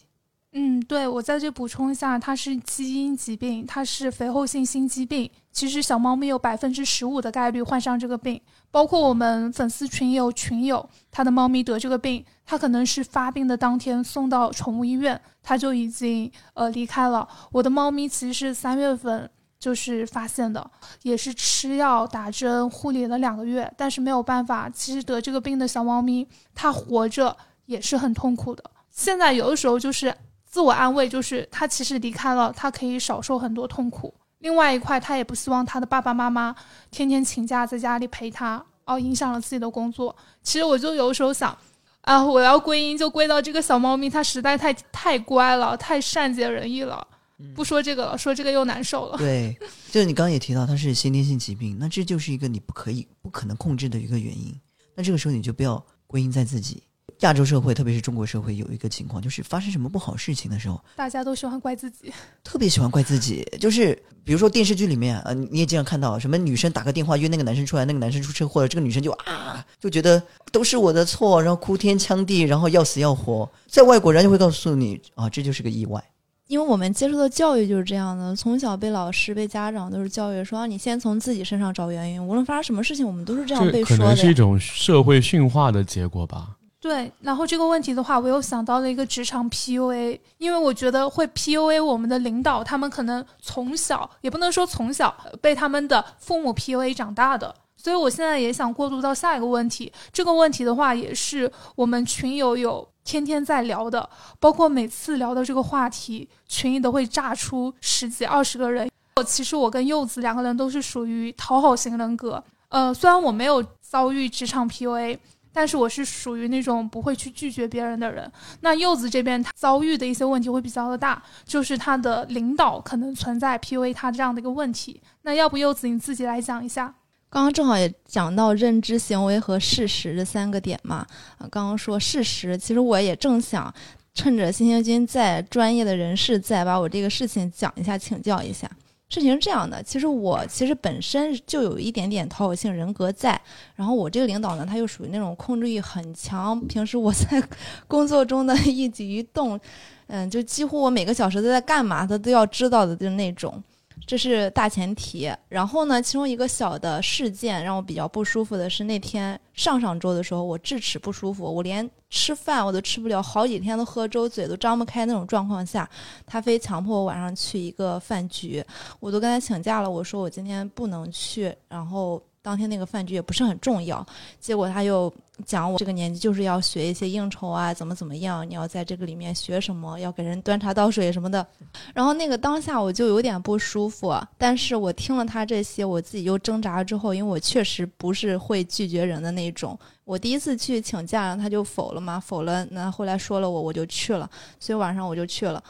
嗯，对，我在这补充一下，它是基因疾病，它是肥厚性心肌病。其实小猫咪有百分之十五的概率患上这个病，包括我们粉丝群有群友，他的猫咪得这个病，他可能是发病的当天送到宠物医院，他就已经呃离开了。我的猫咪其实是三月份就是发现的，也是吃药打针护理了两个月，但是没有办法，其实得这个病的小猫咪，它活着也是很痛苦的。现在有的时候就是。自我安慰就是他其实离开了，他可以少受很多痛苦。另外一块，他也不希望他的爸爸妈妈天天请假在家里陪他，哦，影响了自己的工作。其实我就有时候想，啊，我要归因就归到这个小猫咪，它实在太太乖了，太善解人意了。不说这个了，说这个又难受了。对，就是你刚刚也提到它是先天性疾病，那这就是一个你不可以、不可能控制的一个原因。那这个时候你就不要归因在自己。亚洲社会，特别是中国社会，有一个情况，就是发生什么不好事情的时候，大家都喜欢怪自己，特别喜欢怪自己。就是比如说电视剧里面，呃，你也经常看到什么女生打个电话约那个男生出来，那个男生出车祸了，这个女生就啊，就觉得都是我的错，然后哭天抢地，然后要死要活。在外国人就会告诉你啊，这就是个意外，因为我们接受的教育就是这样的，从小被老师、被家长都是教育说，你先从自己身上找原因，无论发生什么事情，我们都是这样被说的。可能是一种社会驯化的结果吧。对，然后这个问题的话，我又想到了一个职场 PUA，因为我觉得会 PUA 我们的领导，他们可能从小也不能说从小被他们的父母 PUA 长大的，所以我现在也想过渡到下一个问题。这个问题的话，也是我们群友有天天在聊的，包括每次聊到这个话题，群里都会炸出十几二十个人。我其实我跟柚子两个人都是属于讨好型人格，呃，虽然我没有遭遇职场 PUA。但是我是属于那种不会去拒绝别人的人。那柚子这边他遭遇的一些问题会比较的大，就是他的领导可能存在 PUA 他这样的一个问题。那要不柚子你自己来讲一下？刚刚正好也讲到认知、行为和事实这三个点嘛。刚刚说事实，其实我也正想趁着星星君在，专业的人士在，把我这个事情讲一下，请教一下。事情是这样的，其实我其实本身就有一点点讨好性人格在，然后我这个领导呢，他又属于那种控制欲很强，平时我在 工作中的 一举一动，嗯，就几乎我每个小时都在干嘛，他都要知道的，就那种。这是大前提，然后呢，其中一个小的事件让我比较不舒服的是那天上上周的时候，我智齿不舒服，我连吃饭我都吃不了，好几天都喝粥，嘴都张不开那种状况下，他非强迫我晚上去一个饭局，我都跟他请假了，我说我今天不能去，然后。当天那个饭局也不是很重要，结果他又讲我这个年纪就是要学一些应酬啊，怎么怎么样，你要在这个里面学什么，要给人端茶倒水什么的。然后那个当下我就有点不舒服，但是我听了他这些，我自己又挣扎之后，因为我确实不是会拒绝人的那种。我第一次去请假，然后他就否了嘛，否了。那后来说了我，我就去了，所以晚上我就去了。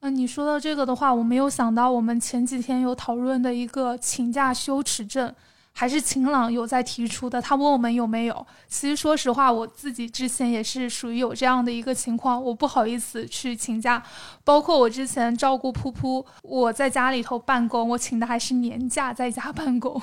嗯，你说到这个的话，我没有想到我们前几天有讨论的一个请假羞耻症。还是晴朗有在提出的，他问我们有没有。其实说实话，我自己之前也是属于有这样的一个情况，我不好意思去请假。包括我之前照顾噗噗，我在家里头办公，我请的还是年假在家办公。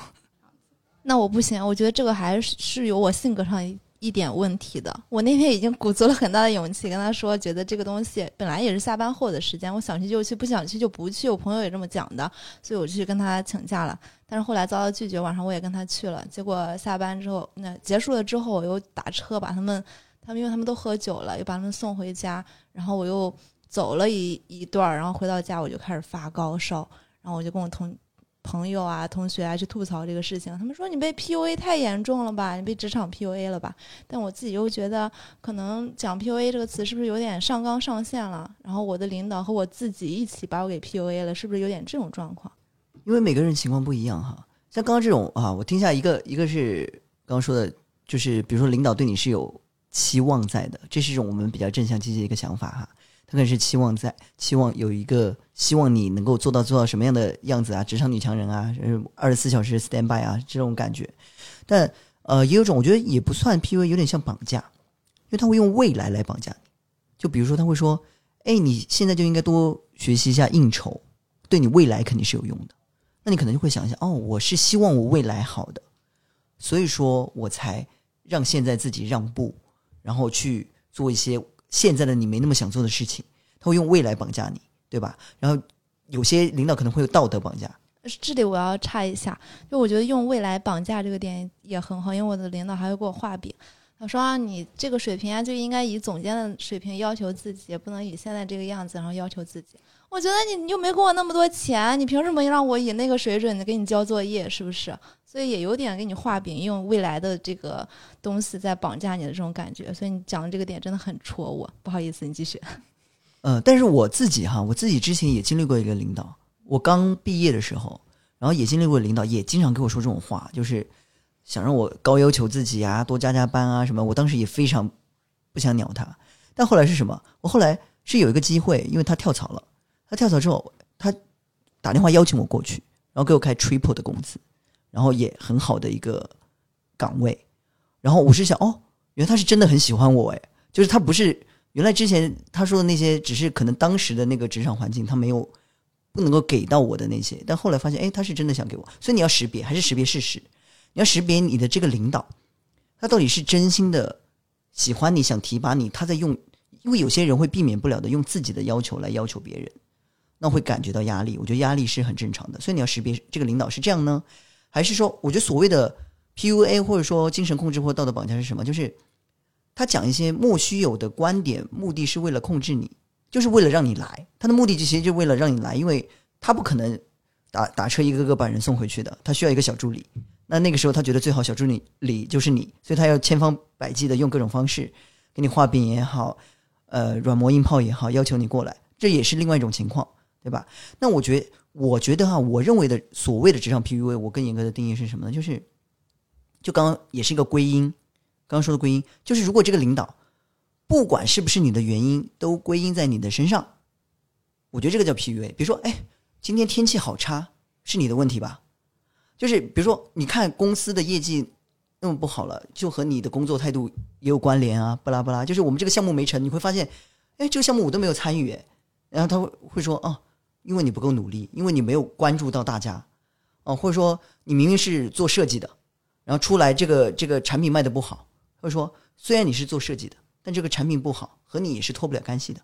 那我不行，我觉得这个还是有我性格上。一点问题的，我那天已经鼓足了很大的勇气跟他说，觉得这个东西本来也是下班后的时间，我想去就去，不想去就不去。我朋友也这么讲的，所以我去跟他请假了。但是后来遭到拒绝，晚上我也跟他去了。结果下班之后，那结束了之后，我又打车把他们，他们因为他们都喝酒了，又把他们送回家。然后我又走了一一段，然后回到家我就开始发高烧，然后我就跟我同。朋友啊，同学啊，去吐槽这个事情，他们说你被 PUA 太严重了吧，你被职场 PUA 了吧？但我自己又觉得，可能讲 PUA 这个词是不是有点上纲上线了？然后我的领导和我自己一起把我给 PUA 了，是不是有点这种状况？因为每个人情况不一样哈，像刚刚这种啊，我听下一个，一个是刚刚说的，就是比如说领导对你是有期望在的，这是一种我们比较正向积极的一个想法哈。他可能是期望在，期望有一个希望你能够做到做到什么样的样子啊，职场女强人啊，二十四小时 stand by 啊这种感觉。但呃，也有种我觉得也不算 PUA，有点像绑架，因为他会用未来来绑架你。就比如说他会说，哎，你现在就应该多学习一下应酬，对你未来肯定是有用的。那你可能就会想一下，哦，我是希望我未来好的，所以说我才让现在自己让步，然后去做一些。现在的你没那么想做的事情，他会用未来绑架你，对吧？然后有些领导可能会有道德绑架。这里我要插一下，就我觉得用未来绑架这个点也很好，因为我的领导还会给我画饼，他说啊，你这个水平啊就应该以总监的水平要求自己，不能以现在这个样子然后要求自己。我觉得你你又没给我那么多钱，你凭什么让我以那个水准的给你交作业？是不是？所以也有点给你画饼，用未来的这个东西在绑架你的这种感觉。所以你讲的这个点真的很戳我，不好意思，你继续。嗯，但是我自己哈，我自己之前也经历过一个领导，我刚毕业的时候，然后也经历过领导，也经常跟我说这种话，就是想让我高要求自己啊，多加加班啊什么。我当时也非常不想鸟他，但后来是什么？我后来是有一个机会，因为他跳槽了。他跳槽之后，他打电话邀请我过去，然后给我开 triple 的工资，然后也很好的一个岗位。然后我是想，哦，原来他是真的很喜欢我，哎，就是他不是原来之前他说的那些，只是可能当时的那个职场环境他没有不能够给到我的那些，但后来发现，哎，他是真的想给我。所以你要识别，还是识别事实？你要识别你的这个领导，他到底是真心的喜欢你，想提拔你，他在用，因为有些人会避免不了的用自己的要求来要求别人。那会感觉到压力，我觉得压力是很正常的。所以你要识别这个领导是这样呢，还是说，我觉得所谓的 PUA 或者说精神控制或道德绑架是什么？就是他讲一些莫须有的观点，目的是为了控制你，就是为了让你来。他的目的其实就为了让你来，因为他不可能打打车一个个把人送回去的，他需要一个小助理。那那个时候他觉得最好小助理里就是你，所以他要千方百计的用各种方式给你画饼也好，呃，软磨硬泡也好，要求你过来。这也是另外一种情况。对吧？那我觉得，我觉得哈，我认为的所谓的职场 PUA，我更严格的定义是什么呢？就是，就刚刚也是一个归因，刚刚说的归因，就是如果这个领导，不管是不是你的原因，都归因在你的身上，我觉得这个叫 PUA。比如说，哎，今天天气好差，是你的问题吧？就是比如说，你看公司的业绩那么不好了，就和你的工作态度也有关联啊，巴拉巴拉。就是我们这个项目没成，你会发现，哎，这个项目我都没有参与，然后他会会说，哦。因为你不够努力，因为你没有关注到大家，哦，或者说你明明是做设计的，然后出来这个这个产品卖的不好，或者说虽然你是做设计的，但这个产品不好，和你也是脱不了干系的，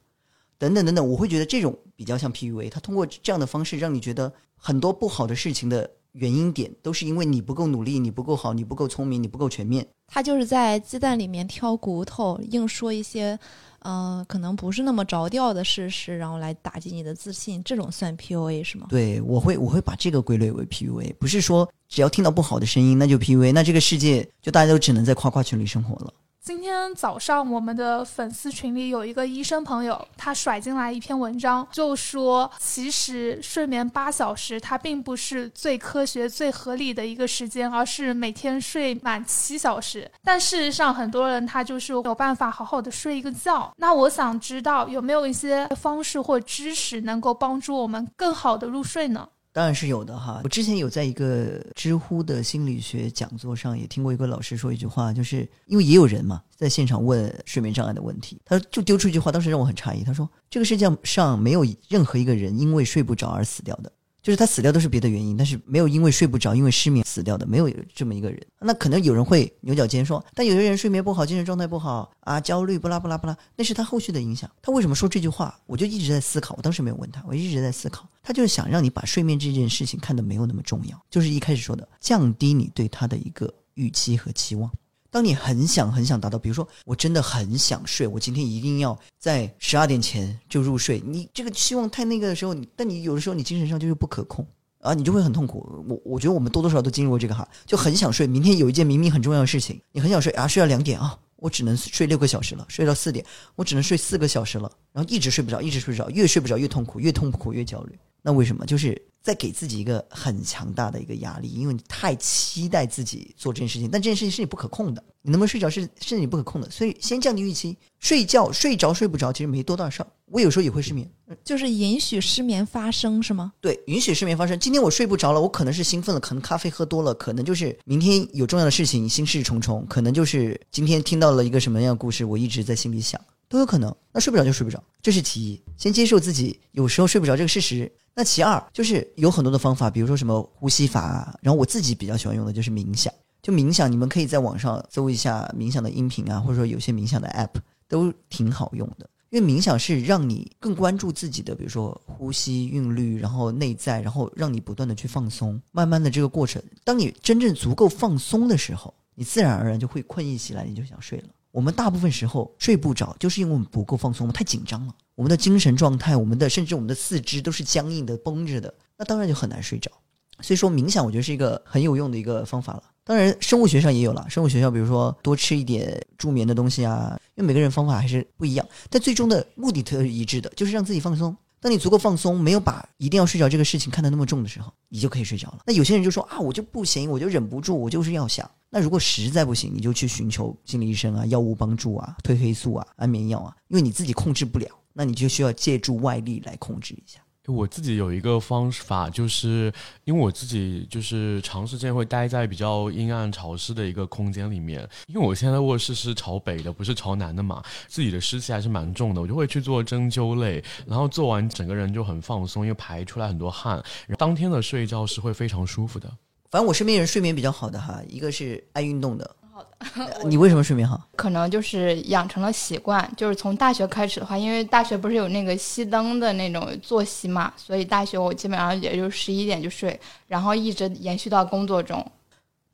等等等等，我会觉得这种比较像 PUA，他通过这样的方式让你觉得很多不好的事情的原因点都是因为你不够努力，你不够好，你不够聪明，你不够全面。他就是在鸡蛋里面挑骨头，硬说一些。嗯，可能不是那么着调的事实，然后来打击你的自信，这种算 PUA 是吗？对，我会我会把这个归类为 PUA，不是说只要听到不好的声音那就 PUA，那这个世界就大家都只能在夸夸群里生活了。今天早上，我们的粉丝群里有一个医生朋友，他甩进来一篇文章，就说其实睡眠八小时，它并不是最科学、最合理的一个时间，而是每天睡满七小时。但事实上，很多人他就是有办法好好的睡一个觉。那我想知道有没有一些方式或知识能够帮助我们更好的入睡呢？当然是有的哈，我之前有在一个知乎的心理学讲座上也听过一个老师说一句话，就是因为也有人嘛在现场问睡眠障碍的问题，他就丢出一句话，当时让我很诧异，他说这个世界上没有任何一个人因为睡不着而死掉的。就是他死掉都是别的原因，但是没有因为睡不着、因为失眠死掉的，没有这么一个人。那可能有人会牛角尖说，但有的人睡眠不好、精神状态不好啊、焦虑不拉不拉不拉，那是他后续的影响。他为什么说这句话？我就一直在思考。我当时没有问他，我一直在思考。他就是想让你把睡眠这件事情看得没有那么重要，就是一开始说的，降低你对他的一个预期和期望。当你很想很想达到，比如说我真的很想睡，我今天一定要在十二点前就入睡。你这个期望太那个的时候，但你有的时候你精神上就是不可控啊，你就会很痛苦。我我觉得我们多多少少都经历过这个哈，就很想睡。明天有一件明明很重要的事情，你很想睡啊，睡到两点啊，我只能睡六个小时了，睡到四点，我只能睡四个小时了，然后一直睡不着，一直睡不着，越睡不着越痛苦，越痛苦越焦虑。那为什么？就是在给自己一个很强大的一个压力，因为你太期待自己做这件事情，但这件事情是你不可控的，你能不能睡着是是你不可控的，所以先降低预期。睡觉睡着睡不着其实没多大事儿，我有时候也会失眠，就是允许失眠发生是吗？对，允许失眠发生。今天我睡不着了，我可能是兴奋了，可能咖啡喝多了，可能就是明天有重要的事情，心事重重，可能就是今天听到了一个什么样的故事，我一直在心里想，都有可能。那睡不着就睡不着，这是其一，先接受自己有时候睡不着这个事实。那其二就是有很多的方法，比如说什么呼吸法啊，然后我自己比较喜欢用的就是冥想。就冥想，你们可以在网上搜一下冥想的音频啊，或者说有些冥想的 app 都挺好用的。因为冥想是让你更关注自己的，比如说呼吸韵律，然后内在，然后让你不断的去放松，慢慢的这个过程，当你真正足够放松的时候，你自然而然就会困意袭来，你就想睡了。我们大部分时候睡不着，就是因为我们不够放松，我们太紧张了，我们的精神状态，我们的甚至我们的四肢都是僵硬的、绷着的，那当然就很难睡着。所以说，冥想我觉得是一个很有用的一个方法了。当然，生物学上也有了，生物学上比如说多吃一点助眠的东西啊，因为每个人方法还是不一样，但最终的目的都是一致的，就是让自己放松。当你足够放松，没有把一定要睡着这个事情看得那么重的时候，你就可以睡着了。那有些人就说啊，我就不行，我就忍不住，我就是要想。那如果实在不行，你就去寻求心理医生啊，药物帮助啊，褪黑素啊，安眠药啊，因为你自己控制不了，那你就需要借助外力来控制一下。我自己有一个方法，就是因为我自己就是长时间会待在比较阴暗潮湿的一个空间里面，因为我现在卧室是朝北的，不是朝南的嘛，自己的湿气还是蛮重的，我就会去做针灸类，然后做完整个人就很放松，因为排出来很多汗，当天的睡觉是会非常舒服的。反正我身边人睡眠比较好的哈，一个是爱运动的。好的，你为什么睡眠好？可能就是养成了习惯，就是从大学开始的话，因为大学不是有那个熄灯的那种作息嘛，所以大学我基本上也就十一点就睡，然后一直延续到工作中。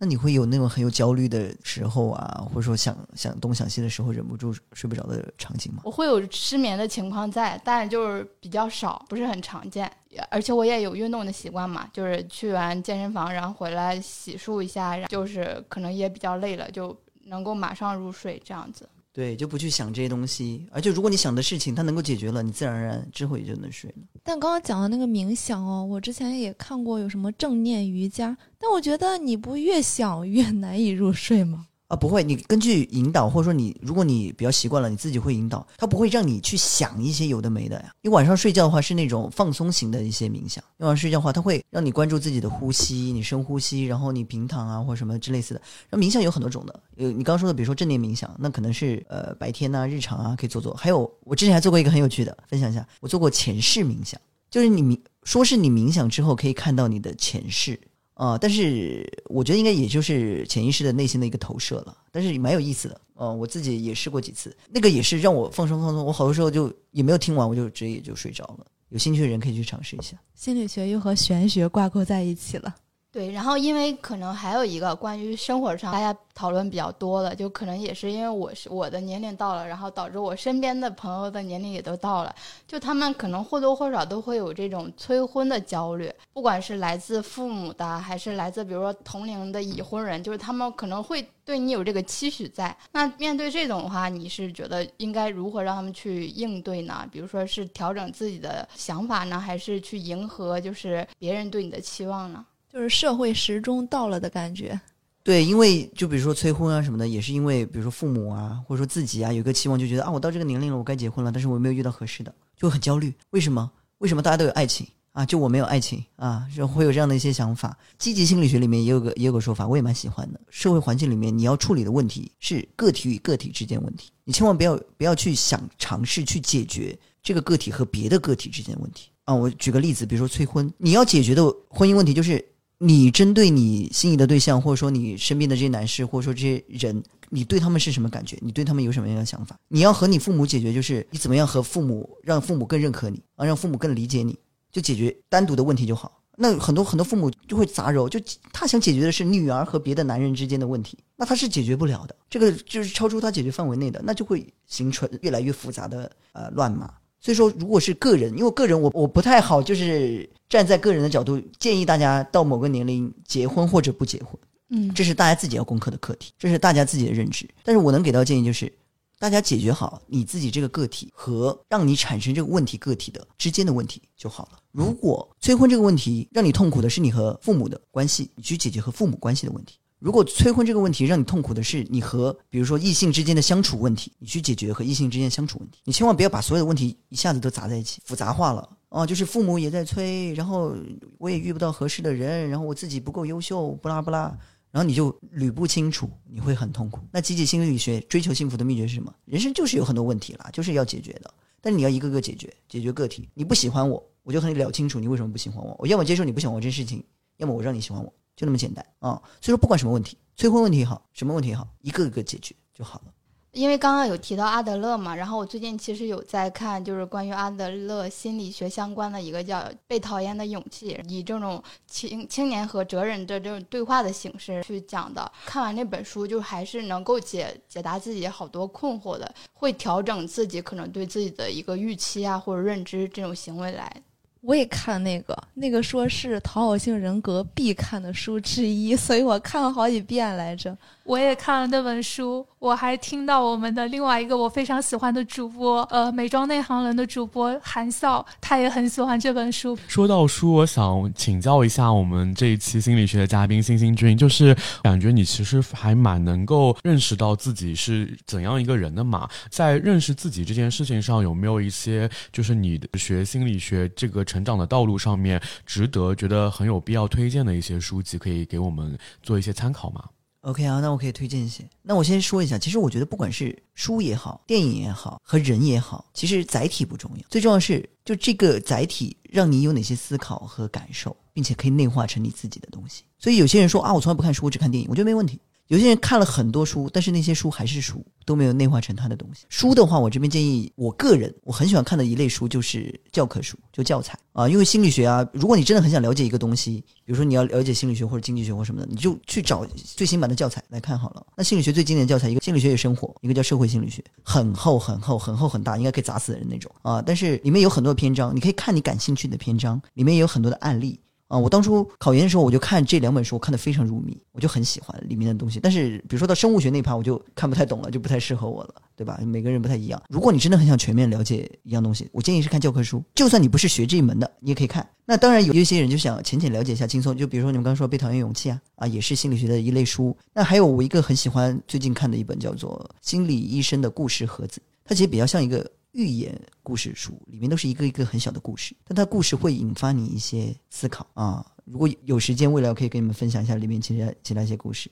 那你会有那种很有焦虑的时候啊，或者说想想东想西的时候忍不住睡不着的场景吗？我会有失眠的情况在，但就是比较少，不是很常见。而且我也有运动的习惯嘛，就是去完健身房，然后回来洗漱一下，就是可能也比较累了，就能够马上入睡这样子。对，就不去想这些东西，而且如果你想的事情它能够解决了，你自然而然之后也就能睡了。但刚刚讲的那个冥想哦，我之前也看过有什么正念瑜伽，但我觉得你不越想越难以入睡吗？啊，不会，你根据引导，或者说你，如果你比较习惯了，你自己会引导，它不会让你去想一些有的没的呀。你晚上睡觉的话是那种放松型的一些冥想，你晚上睡觉的话，它会让你关注自己的呼吸，你深呼吸，然后你平躺啊或者什么之类似的。然后冥想有很多种的，呃，你刚刚说的，比如说正念冥想，那可能是呃白天呐、日常啊可以做做。还有我之前还做过一个很有趣的，分享一下，我做过前世冥想，就是你冥说是你冥想之后可以看到你的前世。啊，但是我觉得应该也就是潜意识的内心的一个投射了，但是蛮有意思的。嗯，我自己也试过几次，那个也是让我放松放松。我好多时候就也没有听完，我就直接也就睡着了。有兴趣的人可以去尝试一下。心理学又和玄学挂钩在一起了。对，然后因为可能还有一个关于生活上大家讨论比较多的，就可能也是因为我是我的年龄到了，然后导致我身边的朋友的年龄也都到了，就他们可能或多或少都会有这种催婚的焦虑，不管是来自父母的，还是来自比如说同龄的已婚人，就是他们可能会对你有这个期许在。那面对这种的话，你是觉得应该如何让他们去应对呢？比如说是调整自己的想法呢，还是去迎合就是别人对你的期望呢？就是社会时钟到了的感觉，对，因为就比如说催婚啊什么的，也是因为比如说父母啊，或者说自己啊，有个期望，就觉得啊，我到这个年龄了，我该结婚了，但是我没有遇到合适的，就很焦虑。为什么？为什么大家都有爱情啊，就我没有爱情啊？就会有这样的一些想法。积极心理学里面也有个也有个说法，我也蛮喜欢的。社会环境里面你要处理的问题是个体与个体之间问题，你千万不要不要去想尝试去解决这个个体和别的个体之间的问题啊。我举个例子，比如说催婚，你要解决的婚姻问题就是。你针对你心仪的对象，或者说你身边的这些男士，或者说这些人，你对他们是什么感觉？你对他们有什么样的想法？你要和你父母解决，就是你怎么样和父母让父母更认可你啊，让父母更理解你，就解决单独的问题就好。那很多很多父母就会杂糅，就他想解决的是女儿和别的男人之间的问题，那他是解决不了的，这个就是超出他解决范围内的，那就会形成越来越复杂的呃乱码。所以说，如果是个人，因为个人我我不太好，就是站在个人的角度建议大家到某个年龄结婚或者不结婚，嗯，这是大家自己要攻克的课题，这是大家自己的认知。但是我能给到建议就是，大家解决好你自己这个个体和让你产生这个问题个体的之间的问题就好了。如果催婚这个问题让你痛苦的是你和父母的关系，你去解决和父母关系的问题。如果催婚这个问题让你痛苦的是你和比如说异性之间的相处问题，你去解决和异性之间相处问题，你千万不要把所有的问题一下子都砸在一起，复杂化了哦。就是父母也在催，然后我也遇不到合适的人，然后我自己不够优秀，不拉不拉，然后你就捋不清楚，你会很痛苦。那积极心理学追求幸福的秘诀是什么？人生就是有很多问题啦，就是要解决的，但是你要一个个解决，解决个体。你不喜欢我，我就和你聊清楚你为什么不喜欢我，我要么接受你不喜欢我这件事情，要么我让你喜欢我。就那么简单啊！所以说，不管什么问题，催婚问题也好，什么问题也好，一个一个解决就好了。因为刚刚有提到阿德勒嘛，然后我最近其实有在看，就是关于阿德勒心理学相关的一个叫《被讨厌的勇气》，以这种青青年和哲人的这种对话的形式去讲的。看完那本书，就还是能够解解答自己好多困惑的，会调整自己可能对自己的一个预期啊或者认知这种行为来。我也看那个，那个说是讨好性人格必看的书之一，所以我看了好几遍来着。我也看了那本书，我还听到我们的另外一个我非常喜欢的主播，呃，美妆内行人的主播韩笑，他也很喜欢这本书。说到书，我想请教一下我们这一期心理学的嘉宾星星君，就是感觉你其实还蛮能够认识到自己是怎样一个人的嘛，在认识自己这件事情上，有没有一些就是你学心理学这个成长的道路上面，值得觉得很有必要推荐的一些书籍，可以给我们做一些参考吗？OK 啊，那我可以推荐一些。那我先说一下，其实我觉得不管是书也好，电影也好，和人也好，其实载体不重要，最重要是就这个载体让你有哪些思考和感受，并且可以内化成你自己的东西。所以有些人说啊，我从来不看书，我只看电影，我觉得没问题。有些人看了很多书，但是那些书还是书，都没有内化成他的东西。书的话，我这边建议，我个人我很喜欢看的一类书就是教科书，就教材啊。因为心理学啊，如果你真的很想了解一个东西，比如说你要了解心理学或者经济学或什么的，你就去找最新版的教材来看好了。那心理学最经典的教材，一个心理学与生活，一个叫社会心理学，很厚很厚很厚很大，应该可以砸死人那种啊。但是里面有很多篇章，你可以看你感兴趣的篇章，里面也有很多的案例。啊，我当初考研的时候，我就看这两本书，我看得非常入迷，我就很喜欢里面的东西。但是，比如说到生物学那盘，我就看不太懂了，就不太适合我了，对吧？每个人不太一样。如果你真的很想全面了解一样东西，我建议是看教科书。就算你不是学这一门的，你也可以看。那当然有一些人就想浅浅了解一下，轻松。就比如说你们刚说《被讨厌勇气》啊，啊，也是心理学的一类书。那还有我一个很喜欢最近看的一本叫做《心理医生的故事盒子》，它其实比较像一个。寓言故事书里面都是一个一个很小的故事，但它故事会引发你一些思考啊。如果有时间，未来我可以跟你们分享一下里面其他其他一些故事。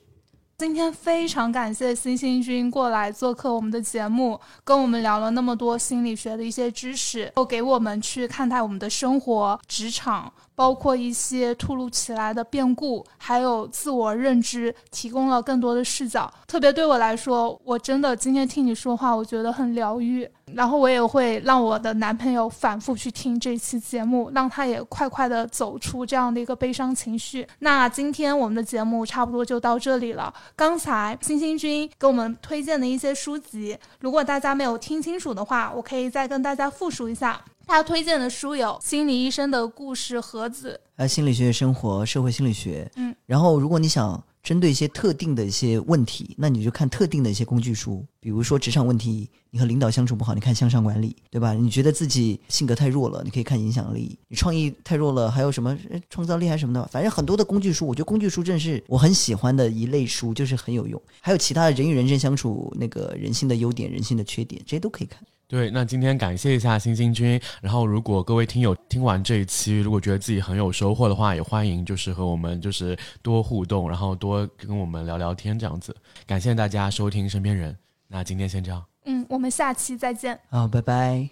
今天非常感谢星星君过来做客我们的节目，跟我们聊了那么多心理学的一些知识，又给我们去看待我们的生活、职场。包括一些突如其来的变故，还有自我认知，提供了更多的视角。特别对我来说，我真的今天听你说话，我觉得很疗愈。然后我也会让我的男朋友反复去听这期节目，让他也快快的走出这样的一个悲伤情绪。那今天我们的节目差不多就到这里了。刚才星星君给我们推荐的一些书籍，如果大家没有听清楚的话，我可以再跟大家复述一下。他推荐的书有《心理医生的故事盒子》，呃，心理学生活、社会心理学。嗯，然后如果你想针对一些特定的一些问题，那你就看特定的一些工具书，比如说职场问题，你和领导相处不好，你看向上管理，对吧？你觉得自己性格太弱了，你可以看影响力；你创意太弱了，还有什么创造力还是什么的，反正很多的工具书。我觉得工具书正是我很喜欢的一类书，就是很有用。还有其他的人与人之间相处，那个人性的优点、人性的缺点，这些都可以看。对，那今天感谢一下星星君。然后，如果各位听友听完这一期，如果觉得自己很有收获的话，也欢迎就是和我们就是多互动，然后多跟我们聊聊天这样子。感谢大家收听《身边人》，那今天先这样。嗯，我们下期再见。好，拜拜。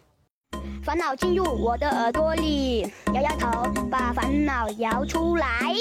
烦恼进入我的耳朵里，摇摇头，把烦恼摇出来。